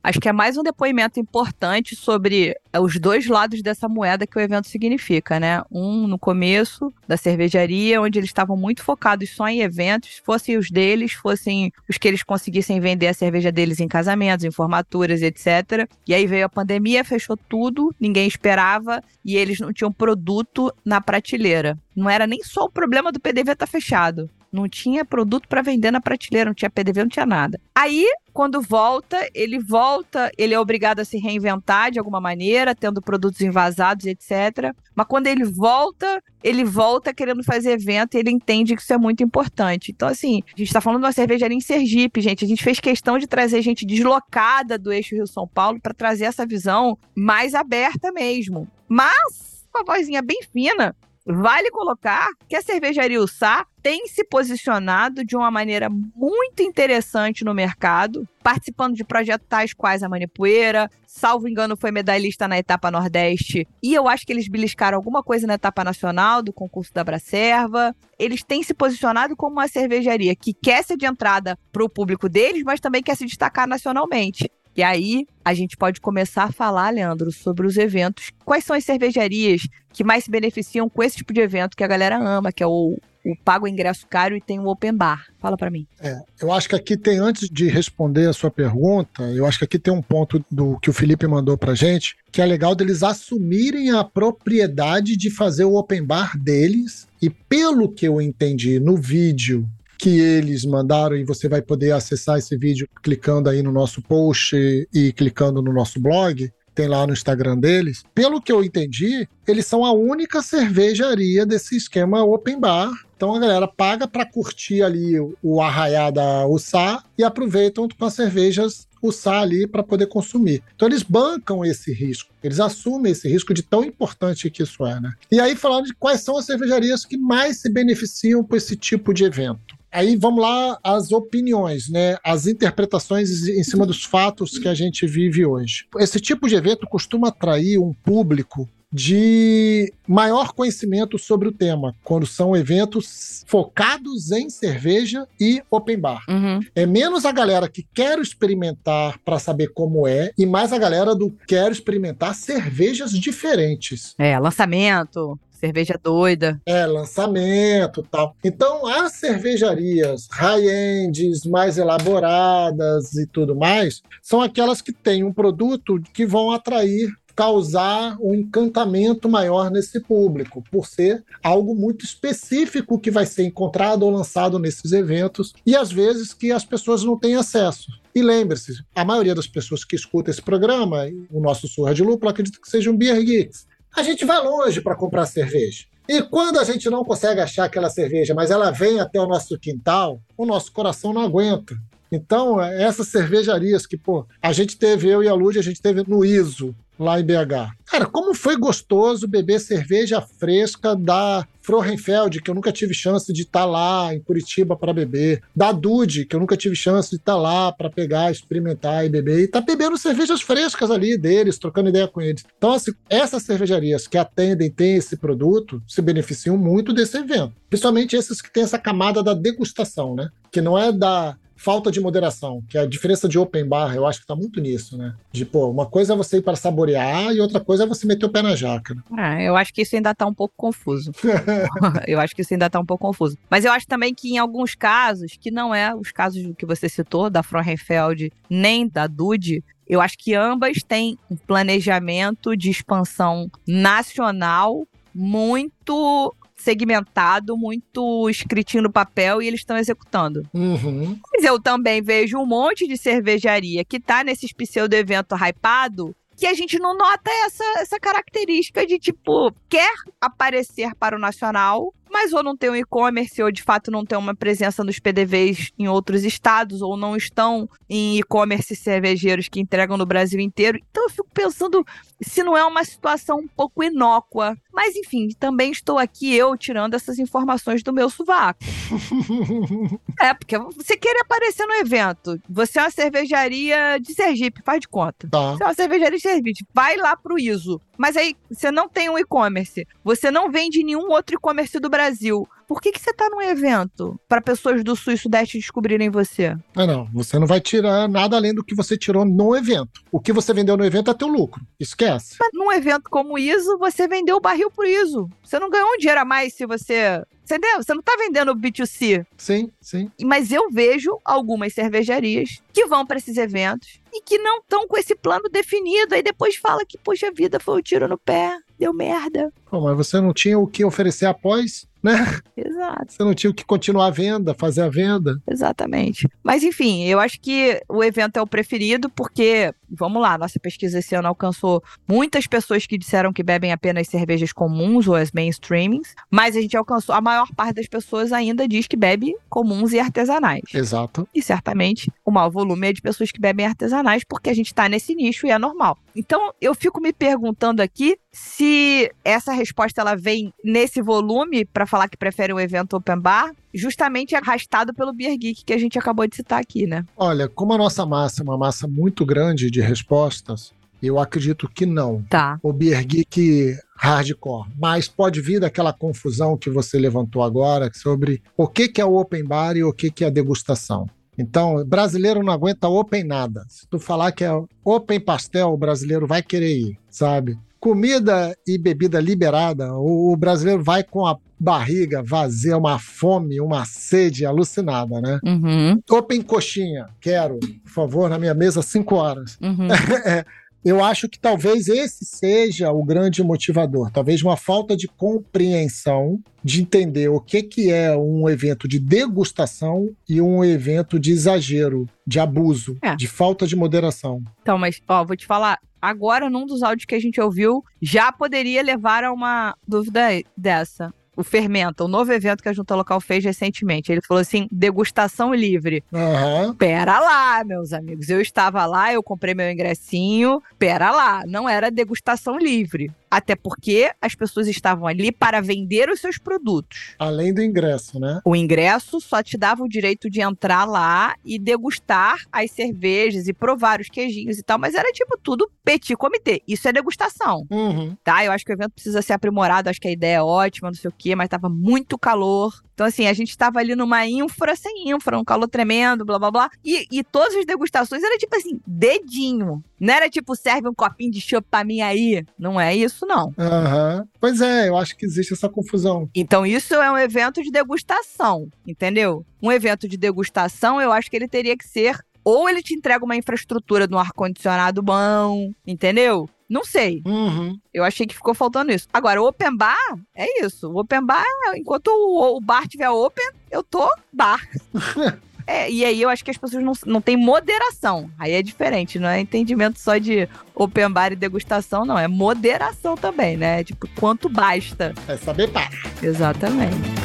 Acho que é mais um depoimento importante sobre os dois lados dessa moeda que o evento significa, né? Um no começo da cervejaria, onde eles estavam muito focados só em eventos, fossem os deles, fossem os que eles conseguissem vender a cerveja deles em casamentos, em formaturas, etc. E aí veio a pandemia, fechou tudo, ninguém esperava e eles não tinham produto na prateleira. Não era nem só o problema do PDV estar tá fechado. Não tinha produto para vender na prateleira, não tinha PDV, não tinha nada. Aí, quando volta, ele volta, ele é obrigado a se reinventar de alguma maneira, tendo produtos envasados, etc. Mas quando ele volta, ele volta querendo fazer evento e ele entende que isso é muito importante. Então, assim, a gente está falando de uma cervejaria em Sergipe, gente. A gente fez questão de trazer gente deslocada do eixo Rio-São Paulo para trazer essa visão mais aberta mesmo. Mas, com a vozinha bem fina, Vale colocar que a cervejaria Ussá tem se posicionado de uma maneira muito interessante no mercado, participando de projetos tais quais a Manipoeira, salvo engano, foi medalhista na etapa Nordeste, e eu acho que eles beliscaram alguma coisa na etapa nacional do concurso da Bracerva. Eles têm se posicionado como uma cervejaria que quer ser de entrada para o público deles, mas também quer se destacar nacionalmente. E aí a gente pode começar a falar, Leandro, sobre os eventos. Quais são as cervejarias que mais se beneficiam com esse tipo de evento que a galera ama, que é o, o pago ingresso caro e tem o open bar. Fala para mim. É, eu acho que aqui tem, antes de responder a sua pergunta, eu acho que aqui tem um ponto do que o Felipe mandou pra gente, que é legal deles assumirem a propriedade de fazer o open bar deles. E pelo que eu entendi no vídeo que eles mandaram e você vai poder acessar esse vídeo clicando aí no nosso post e, clicando no nosso blog tem lá no Instagram deles. Pelo que eu entendi, eles são a única cervejaria desse esquema open bar. Então a galera paga para curtir ali o arraiá da Ussá e aproveitam com as cervejas Ussá ali para poder consumir. Então eles bancam esse risco, eles assumem esse risco de tão importante que isso é, né? E aí falando de quais são as cervejarias que mais se beneficiam com esse tipo de evento. Aí vamos lá as opiniões, né? As interpretações em cima dos fatos que a gente vive hoje. Esse tipo de evento costuma atrair um público de maior conhecimento sobre o tema, quando são eventos focados em cerveja e open bar. Uhum. É menos a galera que quer experimentar para saber como é e mais a galera do quer experimentar cervejas diferentes. É, lançamento cerveja doida. É, lançamento tal. Então, as cervejarias high-ends, mais elaboradas e tudo mais, são aquelas que têm um produto que vão atrair causar um encantamento maior nesse público, por ser algo muito específico que vai ser encontrado ou lançado nesses eventos e às vezes que as pessoas não têm acesso. E lembre-se, a maioria das pessoas que escuta esse programa, o nosso Surra de Lúpulo, acredito que sejam beer geeks a gente vai longe para comprar cerveja. E quando a gente não consegue achar aquela cerveja, mas ela vem até o nosso quintal, o nosso coração não aguenta. Então, essas cervejarias que, pô, a gente teve, eu e a Lud, a gente teve no ISO, lá em BH. Cara, como foi gostoso beber cerveja fresca da Frohenfeld, que eu nunca tive chance de estar tá lá em Curitiba para beber, da Dude, que eu nunca tive chance de estar tá lá para pegar, experimentar e beber, e tá bebendo cervejas frescas ali deles, trocando ideia com eles. Então, assim, essas cervejarias que atendem, têm esse produto, se beneficiam muito desse evento. Principalmente esses que têm essa camada da degustação, né? Que não é da falta de moderação, que é a diferença de open bar, eu acho que tá muito nisso, né? De, pô, uma coisa é você ir para saborear e outra coisa é você meter o pé na jaca. Né? É, eu acho que isso ainda tá um pouco confuso. *laughs* eu acho que isso ainda tá um pouco confuso. Mas eu acho também que em alguns casos, que não é os casos que você citou, da Frohenfeld nem da Dude, eu acho que ambas têm um planejamento de expansão nacional muito segmentado, muito escritinho no papel e eles estão executando. Uhum. Mas eu também vejo um monte de cervejaria que tá nesses pseudo-evento hypado que a gente não nota essa, essa característica de, tipo, quer aparecer para o nacional, mas ou não tem um e-commerce, ou de fato não tem uma presença nos PDVs em outros estados, ou não estão em e-commerce cervejeiros que entregam no Brasil inteiro. Então eu fico pensando se não é uma situação um pouco inócua. Mas enfim, também estou aqui eu tirando essas informações do meu sovaco. *laughs* é, porque você quer aparecer no evento. Você é uma cervejaria de Sergipe, faz de conta. Tá. Você é uma cervejaria de Sergipe, vai lá pro ISO. Mas aí você não tem um e-commerce, você não vende nenhum outro e-commerce do Brasil. Por que, que você tá num evento para pessoas do Sul e Sudeste descobrirem você? Ah, não. Você não vai tirar nada além do que você tirou no evento. O que você vendeu no evento é teu lucro. Esquece. Mas num evento como ISO, você vendeu o barril pro ISO. Você não ganhou um dinheiro a mais se você. Entendeu? Você não tá vendendo B2C. Sim, sim. Mas eu vejo algumas cervejarias que vão para esses eventos e que não estão com esse plano definido. Aí depois fala que, poxa vida, foi o um tiro no pé, deu merda. Pô, mas você não tinha o que oferecer após, né? Exato. Você não tinha que continuar a venda, fazer a venda. Exatamente. Mas enfim, eu acho que o evento é o preferido porque, vamos lá, nossa pesquisa esse ano alcançou muitas pessoas que disseram que bebem apenas cervejas comuns ou as mainstreamings, mas a gente alcançou, a maior parte das pessoas ainda diz que bebe comuns e artesanais. Exato. E certamente o maior volume é de pessoas que bebem artesanais porque a gente está nesse nicho e é normal. Então eu fico me perguntando aqui se essa resposta ela vem nesse volume para falar que prefere um evento open bar, justamente arrastado pelo Beer Geek que a gente acabou de citar aqui, né? Olha, como a nossa massa é uma massa muito grande de respostas, eu acredito que não. Tá. O Geek hardcore. Mas pode vir daquela confusão que você levantou agora sobre o que, que é o open bar e o que, que é a degustação. Então, brasileiro não aguenta open nada. Se tu falar que é open pastel, o brasileiro vai querer ir, sabe? Comida e bebida liberada, o brasileiro vai com a barriga vazia, uma fome, uma sede alucinada, né? Uhum. Open coxinha, quero, por favor, na minha mesa, cinco horas. Uhum. *laughs* é, eu acho que talvez esse seja o grande motivador, talvez uma falta de compreensão de entender o que, que é um evento de degustação e um evento de exagero, de abuso, É. de falta de moderação. Então, mas, ó, vou te falar. Agora, num dos áudios que a gente ouviu, já poderia levar a uma dúvida dessa. O Fermenta, o novo evento que a Junta Local fez recentemente. Ele falou assim: degustação livre. Aham. Pera lá, meus amigos. Eu estava lá, eu comprei meu ingressinho. Pera lá, não era degustação livre. Até porque as pessoas estavam ali para vender os seus produtos. Além do ingresso, né? O ingresso só te dava o direito de entrar lá e degustar as cervejas e provar os queijinhos e tal, mas era tipo tudo petit comitê. Isso é degustação, Uhum. tá? Eu acho que o evento precisa ser aprimorado, acho que a ideia é ótima, não sei o quê, mas tava muito calor. Então, assim, a gente tava ali numa infra sem infra, um calor tremendo, blá blá blá. E, e todas as degustações era tipo assim, dedinho. Não era tipo, serve um copinho de chopp pra mim aí. Não é isso, não. Aham. Pois é, eu acho que existe essa confusão. Então, isso é um evento de degustação, entendeu? Um evento de degustação, eu acho que ele teria que ser. Ou ele te entrega uma infraestrutura de um ar-condicionado bom, entendeu? Não sei. Uhum. Eu achei que ficou faltando isso. Agora, o open bar é isso. O open bar, enquanto o, o bar tiver open, eu tô bar. *laughs* É, e aí eu acho que as pessoas não, não têm moderação. Aí é diferente, não é entendimento só de open bar e degustação, não. É moderação também, né? Tipo, quanto basta. É saber parar. Exatamente.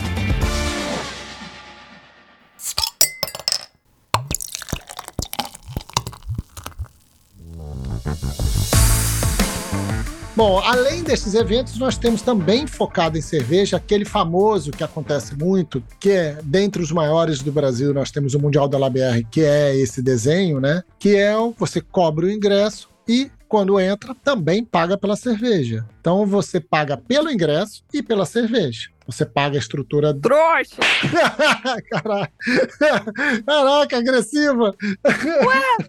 Bom, além desses eventos, nós temos também focado em cerveja, aquele famoso que acontece muito, que é dentre os maiores do Brasil, nós temos o Mundial da LABR, que é esse desenho, né? Que é o você cobra o ingresso e quando entra também paga pela cerveja. Então você paga pelo ingresso e pela cerveja. Você paga a estrutura do. Trouxa! *laughs* Caraca, *laughs* Caraca agressiva!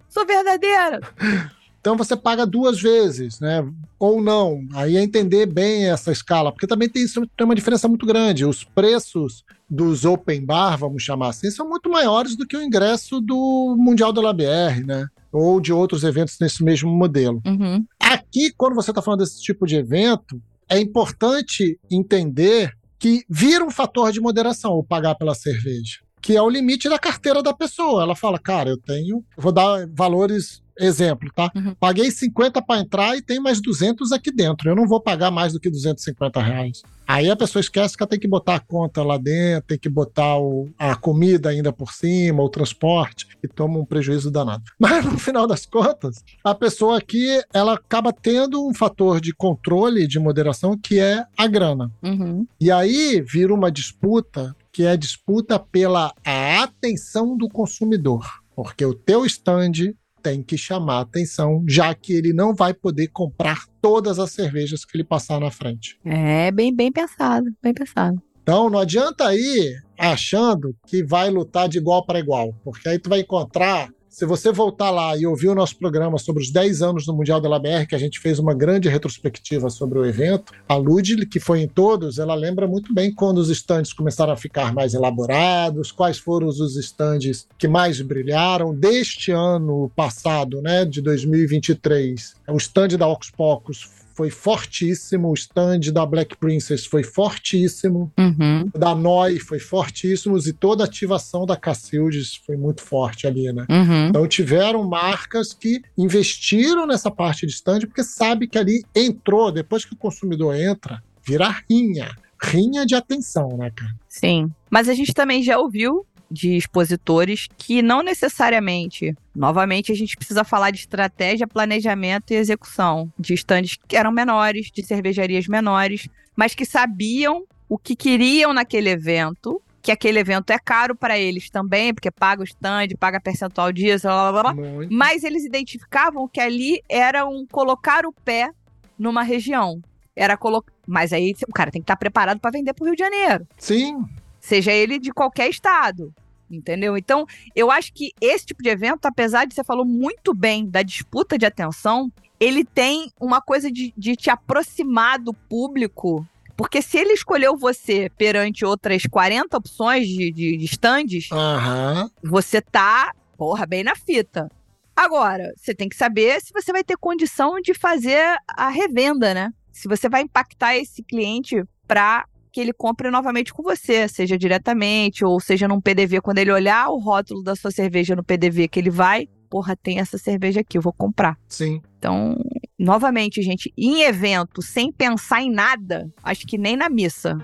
Sou verdadeira! *laughs* Então você paga duas vezes, né? Ou não. Aí é entender bem essa escala, porque também tem, isso tem uma diferença muito grande. Os preços dos open bar, vamos chamar assim, são muito maiores do que o ingresso do Mundial da LABR, né? Ou de outros eventos nesse mesmo modelo. Uhum. Aqui, quando você está falando desse tipo de evento, é importante entender que vira um fator de moderação o pagar pela cerveja, que é o limite da carteira da pessoa. Ela fala, cara, eu tenho, vou dar valores exemplo, tá? Uhum. Paguei 50 para entrar e tem mais 200 aqui dentro. Eu não vou pagar mais do que 250 reais. Aí a pessoa esquece que ela tem que botar a conta lá dentro, tem que botar o- a comida ainda por cima, o transporte, e toma um prejuízo danado. *laughs* Mas no final das contas, a pessoa aqui ela acaba tendo um fator de controle, de moderação, que é a grana. Uhum. E aí vira uma disputa que é disputa pela atenção do consumidor. Porque o teu stand tem que chamar a atenção, já que ele não vai poder comprar todas as cervejas que ele passar na frente. É bem, bem pensado, bem pensado. Então não adianta ir achando que vai lutar de igual para igual, porque aí tu vai encontrar se você voltar lá e ouvir o nosso programa sobre os 10 anos do Mundial da LABR, que a gente fez uma grande retrospectiva sobre o evento, a Lud, que foi em todos, ela lembra muito bem quando os estandes começaram a ficar mais elaborados, quais foram os estandes que mais brilharam. Deste ano passado, né, de 2023, o stand da Ox Pocos foi fortíssimo, o stand da Black Princess foi fortíssimo, Uhum. da Noi foi fortíssimo e toda a ativação da Cacildes foi muito forte ali, né? Uhum. Então tiveram marcas que investiram nessa parte de stand porque sabe que ali entrou, depois que o consumidor entra, vira rinha. Rinha de atenção, né, cara? Sim. Mas a gente também já ouviu de expositores que não necessariamente, novamente, a gente precisa falar de estratégia, planejamento e execução de estandes que eram menores, de cervejarias menores, mas que sabiam o que queriam naquele evento, que aquele evento é caro para eles também, porque paga o stand, paga percentual disso, blá blá blá. Mas eles identificavam que ali era um colocar o pé numa região. Era colocar. Mas aí o cara tem que estar preparado para vender para o Rio de Janeiro Sim, seja ele de qualquer estado. Entendeu? Então, eu acho que esse tipo de evento, apesar de você falou muito bem da disputa de atenção, ele tem uma coisa de, de te aproximar do público. Porque se ele escolheu você perante outras 40 opções de, de, de stands, aham. você tá, porra, bem na fita. Agora, você tem que saber se você vai ter condição de fazer a revenda, né? Se você vai impactar esse cliente para que ele compre novamente com você, seja diretamente ou seja num PDV, quando ele olhar o rótulo da sua cerveja no PDV que ele vai, porra, tem essa cerveja aqui, eu vou comprar. Sim. Então, novamente, gente, em evento, sem pensar em nada, acho que nem na missa.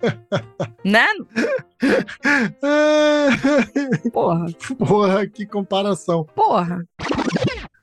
*laughs* né? *laughs* Porra, Porra, que comparação. porra.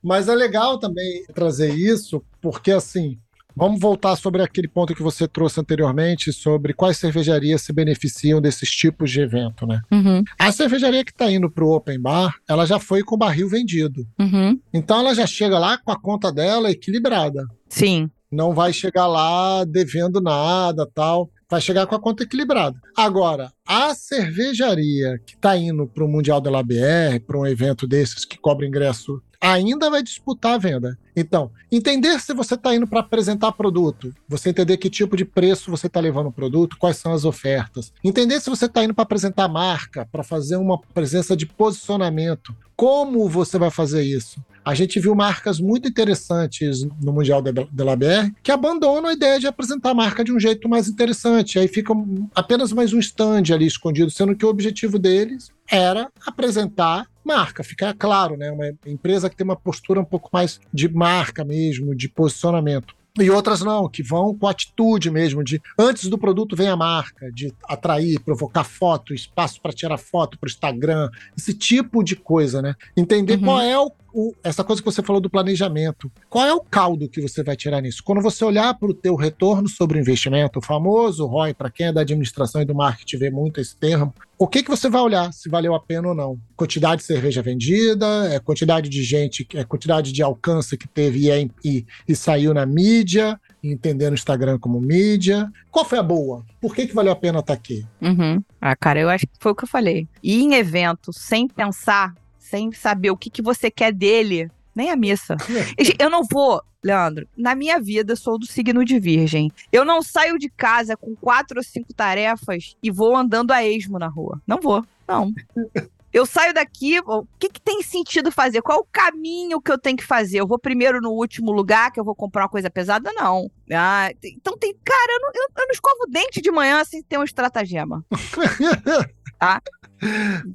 Mas é legal também trazer isso, porque assim, vamos voltar sobre aquele ponto que você trouxe anteriormente, sobre quais cervejarias se beneficiam desses tipos de evento, né? Uhum, A cervejaria que está indo para o Open Bar, ela já foi com o barril vendido. uhum. Então ela já chega lá com a conta dela equilibrada. Sim. Não vai chegar lá devendo nada, tal. Vai chegar com a conta equilibrada. Agora, a cervejaria que está indo para o Mundial da LABR, para um evento desses que cobra ingresso, ainda vai disputar a venda. Então, entender se você está indo para apresentar produto, você entender que tipo de preço você está levando o produto, quais são as ofertas. Entender se você está indo para apresentar marca, para fazer uma presença de posicionamento. Como você vai fazer isso? A gente viu marcas muito interessantes no Mundial da da LABR que abandonam a ideia de apresentar a marca de um jeito mais interessante. Aí fica apenas mais um stand ali escondido, sendo que o objetivo deles era apresentar marca, ficar claro, né? Uma empresa que tem uma postura um pouco mais de marca mesmo, de posicionamento. E outras não, que vão com atitude mesmo, de antes do produto vem a marca, de atrair, provocar foto, espaço para tirar foto para o Instagram, esse tipo de coisa, né? Entender Uhum. qual é o, o- essa coisa que você falou do planejamento. Qual é o caldo que você vai tirar nisso? Quando você olhar para o teu retorno sobre investimento, o famoso ROI, para quem é da administração e do marketing vê muito esse termo, o que, que você vai olhar se valeu a pena ou não? Quantidade de cerveja vendida, é quantidade de gente, é quantidade de alcance que teve e, é- e- e saiu na mídia, entendendo o Instagram como mídia. Qual foi a boa? Por que, que valeu a pena estar aqui? Uhum. Ah, cara, eu acho que foi o que eu falei. Ir em evento sem pensar, sem saber o que, que você quer dele, nem a missa. E, Eu não vou, Leandro, na minha vida sou do signo de virgem. Eu não saio de casa com quatro ou cinco tarefas e vou andando a esmo na rua. Não vou, não. *laughs* Eu saio daqui, o que, que tem sentido fazer? Qual é o caminho que eu tenho que fazer? Eu vou primeiro no último lugar que eu vou comprar uma coisa pesada? Não. Ah, então tem. Cara, eu não, eu, eu não escovo o dente de manhã sem ter um estratagema. *laughs*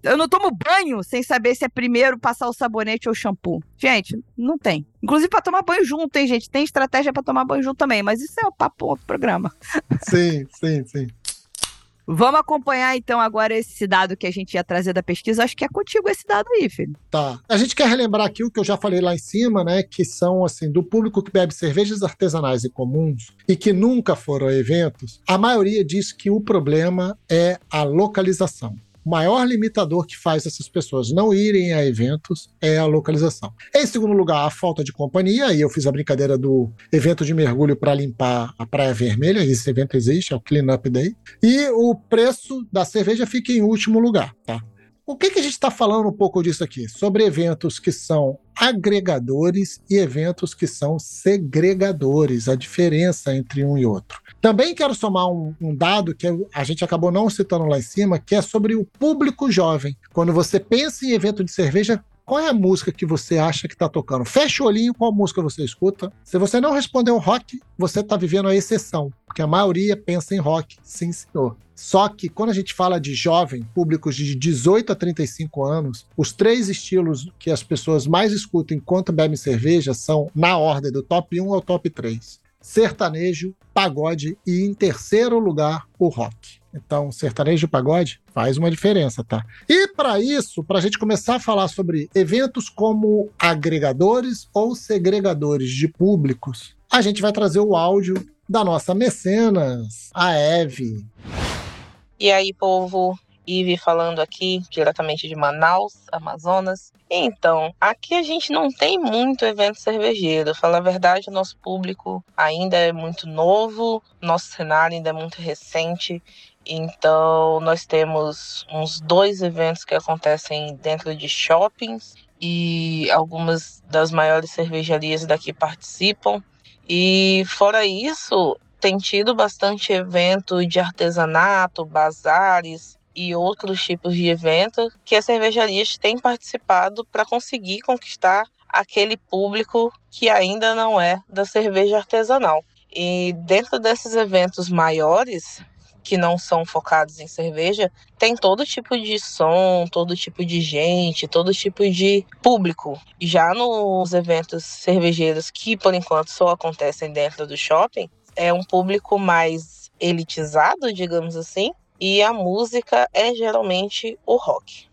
Eu não tomo banho sem saber se é primeiro passar o sabonete ou shampoo. Gente, não tem. Inclusive pra tomar banho junto, hein, gente? Tem estratégia pra tomar banho junto também, mas isso é o papo outro programa. sim, sim, sim. Vamos acompanhar então agora esse dado que a gente ia trazer da pesquisa. Acho que é contigo esse dado aí, filho. Tá. A gente quer relembrar aqui o que eu já falei lá em cima, né? Que são, assim, do público que bebe cervejas artesanais e comuns e que nunca foram a eventos, a maioria diz que o problema é a localização. O maior limitador que faz essas pessoas não irem a eventos é a localização. Em segundo lugar, a falta de companhia. Aí eu fiz a brincadeira do evento de mergulho para limpar a Praia Vermelha. Esse evento existe, é o Clean Up Day. E o preço da cerveja fica em último lugar, tá? O que, que a gente está falando um pouco disso aqui? Sobre eventos que são agregadores e eventos que são segregadores, a diferença entre um e outro. Também quero somar um, um, dado que a gente acabou não citando lá em cima, que é sobre o público jovem. Quando você pensa em evento de cerveja, qual é a música que você acha que está tocando? Fecha o olhinho, qual música você escuta? Se você não respondeu rock, você está vivendo a exceção, porque a maioria pensa em rock, sim senhor. Só que quando a gente fala de jovem, públicos de 18 a 35 anos, os três estilos que as pessoas mais escutam enquanto bebem cerveja são, na ordem, do top 1 ao top 3. Sertanejo, pagode e, em terceiro lugar, o rock. Então, sertanejo e pagode faz uma diferença, tá? E para isso, para a gente começar a falar sobre eventos como agregadores ou segregadores de públicos, a gente vai trazer o áudio da nossa mecenas, a Eve. E aí, povo, Ive falando aqui diretamente de Manaus, Amazonas. Então, aqui a gente não tem muito evento cervejeiro. Falar a verdade, o nosso público ainda é muito novo, nosso cenário ainda é muito recente então, nós temos uns dois eventos que acontecem dentro de shoppings e algumas das maiores cervejarias daqui participam. E fora isso, tem tido bastante evento de artesanato, bazares e outros tipos de evento que as cervejarias têm participado para conseguir conquistar aquele público que ainda não é da cerveja artesanal. E dentro desses eventos maiores, que não são focados em cerveja, tem todo tipo de som, todo tipo de gente, todo tipo de público. Já nos eventos cervejeiros que por enquanto só acontecem dentro do shopping, é um público mais elitizado, digamos assim, e a música é geralmente o rock.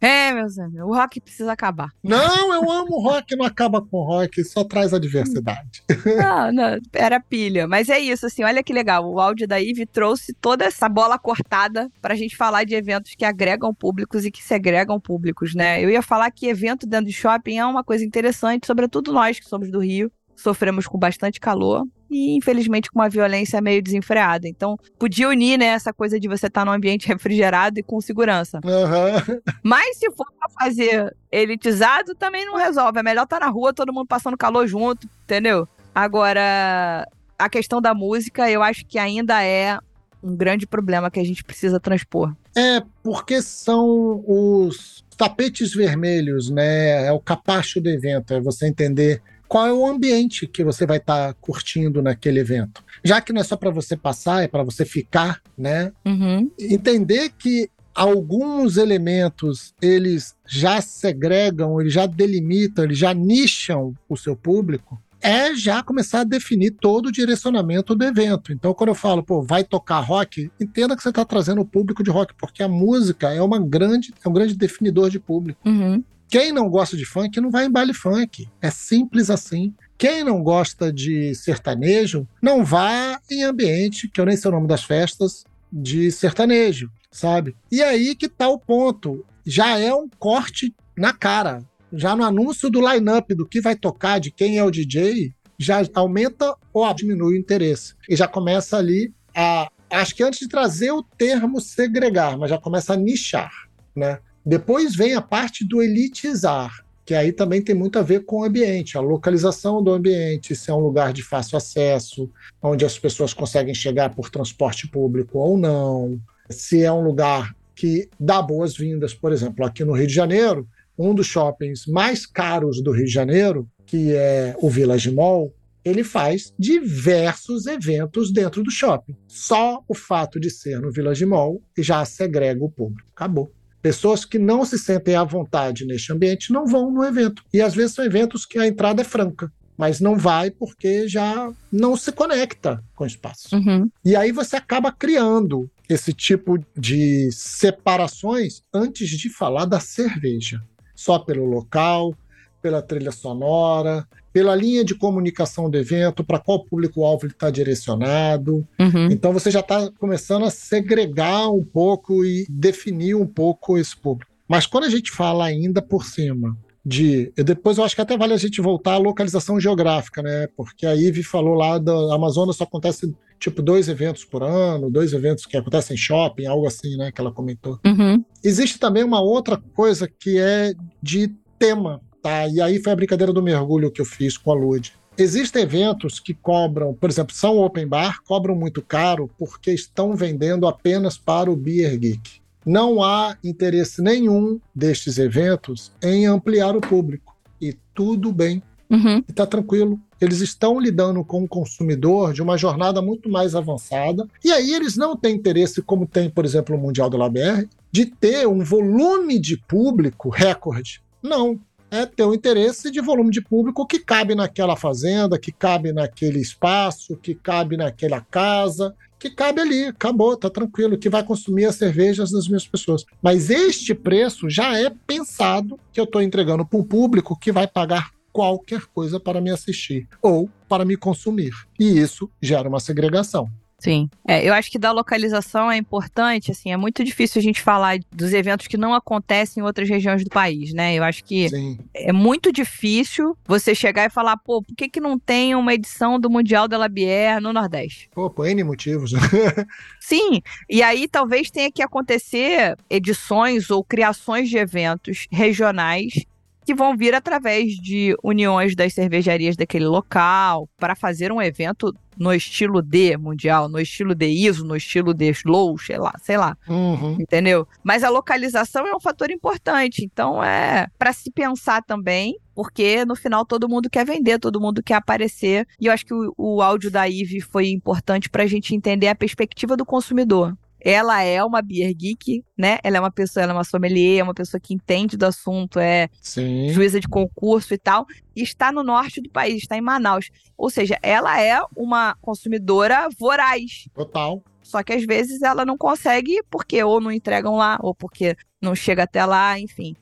É, meus amigos, o rock precisa acabar. Não, eu amo rock, não acaba com rock, só traz a diversidade. Não, não, era pilha. Mas é isso, assim, olha que legal. O áudio da Ivy trouxe toda essa bola cortada pra gente falar de eventos que agregam públicos e que segregam públicos, né? Eu ia falar que evento dentro de shopping é uma coisa interessante, sobretudo nós que somos do Rio sofremos com bastante calor e infelizmente com uma violência meio desenfreada. Então, podia unir né, essa coisa de você estar tá num ambiente *laughs* refrigerado e com segurança. Uhum. Mas se for pra fazer elitizado, também não resolve. É melhor estar tá na rua, todo mundo passando calor junto, entendeu? Agora, a questão da música, eu acho que ainda é um grande problema que a gente precisa transpor. É, porque são os tapetes vermelhos, né? É o capacho do evento, é você entender qual é o ambiente que você vai estar tá curtindo naquele evento. Já que não é só para você passar, é para você ficar, né? Uhum. Entender que alguns elementos eles já segregam, eles já delimitam, eles já nicham o seu público, é já começar a definir todo o direcionamento do evento. Então, quando eu falo, pô, vai tocar rock, entenda que você está trazendo o público de rock, porque a música é uma grande, é um grande definidor de público. Uhum. Quem não gosta de funk não vai em baile funk. É simples assim. Quem não gosta de sertanejo não vá em ambiente, que eu nem sei o nome das festas, de sertanejo, sabe? E aí que tá o ponto. Já é um corte na cara. Já no anúncio do line-up do que vai tocar, de quem é o DJ, já aumenta ou diminui o interesse. E já começa ali a. Acho que antes de trazer o termo segregar, mas já começa a nichar, né? Depois vem a parte do elitizar, que aí também tem muito a ver com o ambiente, a localização do ambiente, se é um lugar de fácil acesso, onde as pessoas conseguem chegar por transporte público ou não, se é um lugar que dá boas-vindas, por exemplo, aqui no Rio de Janeiro, um dos shoppings mais caros do Rio de Janeiro, que é o Village Mall, ele faz diversos eventos dentro do shopping. Só o fato de ser no Village Mall já segrega o público. Acabou. Pessoas que não se sentem à vontade neste ambiente não vão no evento. E às vezes são eventos que a entrada é franca, mas não vai porque já não se conecta com o espaço. Uhum. E aí você acaba criando esse tipo de separações antes de falar da cerveja. Só pelo local, pela trilha sonora, pela linha de comunicação do evento, para qual público-alvo ele está direcionado. Uhum. Então você já está começando a segregar um pouco e definir um pouco esse público. Mas quando a gente fala ainda por cima de. e Depois eu acho que até vale a gente voltar à localização geográfica, né? Porque a Ive falou lá da Amazonas só acontece tipo dois eventos por ano, dois eventos que acontecem em shopping, algo assim, né? Que ela comentou. Uhum. Existe também uma outra coisa que é de tema, tá? E aí foi a brincadeira do mergulho que eu fiz com a Lud. Existem eventos que cobram, por exemplo, são open bar, cobram muito caro porque estão vendendo apenas para o Beer Geek. Não há interesse nenhum destes eventos em ampliar o público. E tudo bem, Uhum. e tá tranquilo. Eles estão lidando com o consumidor de uma jornada muito mais avançada. E aí eles não têm interesse, como tem, por exemplo, o Mundial do LabR, de ter um volume de público recorde. Não. É ter um interesse de volume de público que cabe naquela fazenda, que cabe naquele espaço, que cabe naquela casa, que cabe ali, acabou, tá tranquilo, que vai consumir as cervejas das minhas pessoas. Mas este preço já é pensado que eu estou entregando para um público que vai pagar qualquer coisa para me assistir ou para me consumir. E isso gera uma segregação. Sim. É, eu acho que da localização é importante, assim, é muito difícil a gente falar dos eventos que não acontecem em outras regiões do país, né? Eu acho que Sim. é muito difícil você chegar e falar, pô, por que, que não tem uma edição do Mundial da Labier no Nordeste? Pô, por N motivos. *laughs* Sim, e aí talvez tenha que acontecer edições ou criações de eventos regionais que vão vir através de uniões das cervejarias daquele local para fazer um evento no estilo D mundial, no estilo de ISO, no estilo de slow, sei lá, sei lá Uhum. entendeu? Mas a localização é um fator importante, então é para se pensar também, porque no final todo mundo quer vender, todo mundo quer aparecer, e eu acho que o, o áudio da Ive foi importante para a gente entender a perspectiva do consumidor. Ela é uma beer geek, né? Ela é uma pessoa, ela é uma sommelier, é uma pessoa que entende do assunto, é Sim. juíza de concurso e tal, e está no norte do país, está em Manaus. Ou seja, ela é uma consumidora voraz, Total. só que às vezes ela não consegue porque ou não entregam lá, ou porque não chega até lá, enfim.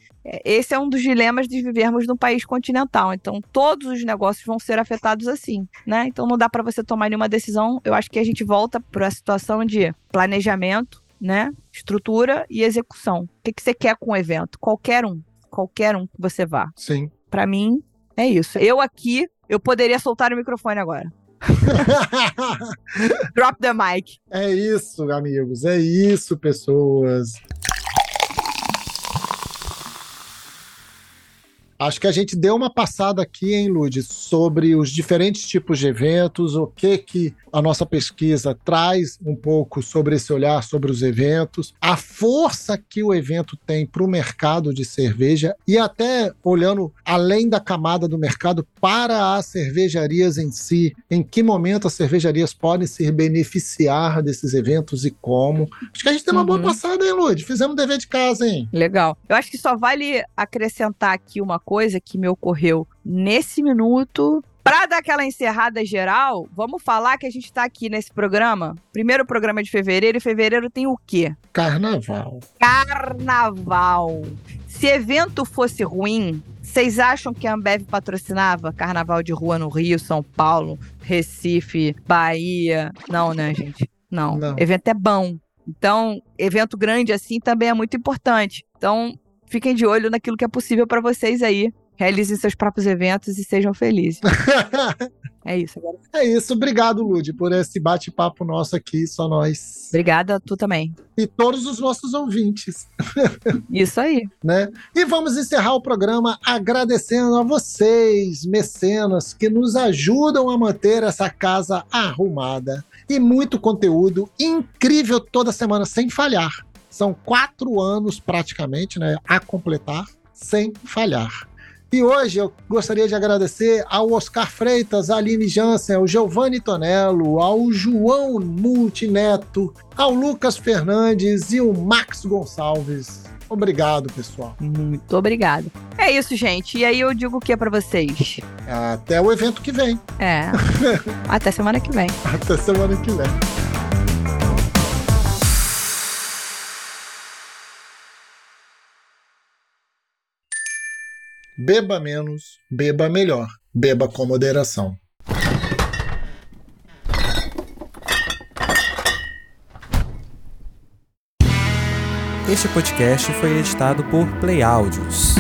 Esse é um dos dilemas de vivermos num país continental. Então, todos os negócios vão ser afetados assim, né? Então, não dá para você tomar nenhuma decisão. Eu acho que a gente volta para a situação de planejamento, né? Estrutura e execução. O que, que você quer com o evento? Qualquer um. Qualquer um que você vá. Sim. Para mim, é isso. Eu aqui, eu poderia soltar o microfone agora. *laughs* Drop the mic. é isso, amigos. É isso, pessoas. Acho que a gente deu uma passada aqui, hein, Lud, sobre os diferentes tipos de eventos, o que que a nossa pesquisa traz um pouco sobre esse olhar sobre os eventos, a força que o evento tem para o mercado de cerveja e até olhando além da camada do mercado para as cervejarias em si, em que momento as cervejarias podem se beneficiar desses eventos e como. Acho que a gente deu uma boa Uhum. passada, hein, Lud? Fizemos dever de casa, hein? Legal. Eu acho que só vale acrescentar aqui uma coisa que me ocorreu nesse minuto. Pra dar aquela encerrada geral, vamos falar que a gente tá aqui nesse programa. Primeiro programa de fevereiro, e fevereiro tem o quê? Carnaval. Carnaval. Se evento fosse ruim, vocês acham que a Ambev patrocinava carnaval de rua no Rio, São Paulo, Recife, Bahia? Não, né, gente? Não. Não. Evento é bom. Então, evento grande assim também é muito importante. Então, fiquem de olho naquilo que é possível para vocês aí. Realizem seus próprios eventos e sejam felizes. *laughs* É isso. Agora. é isso. Obrigado, Lud, por esse bate-papo nosso aqui, só nós. Obrigada, tu também. E todos os nossos ouvintes. *laughs* Isso aí. né? E vamos encerrar o programa agradecendo a vocês, mecenas, que nos ajudam a manter essa casa arrumada. E muito conteúdo incrível toda semana, sem falhar. São quatro anos praticamente, né? A completar, sem falhar. E hoje eu gostaria de agradecer ao Oscar Freitas, à Aline Jansen, ao Giovanni Tonello, ao João Multineto, ao Lucas Fernandes e o Max Gonçalves. Obrigado, pessoal. Muito obrigada. É isso, gente. E aí eu digo o que para vocês? Até o evento que vem. É. *laughs* Até semana que vem. Até semana que vem. Beba menos, beba melhor, beba com moderação. Este podcast foi editado por Play Áudios.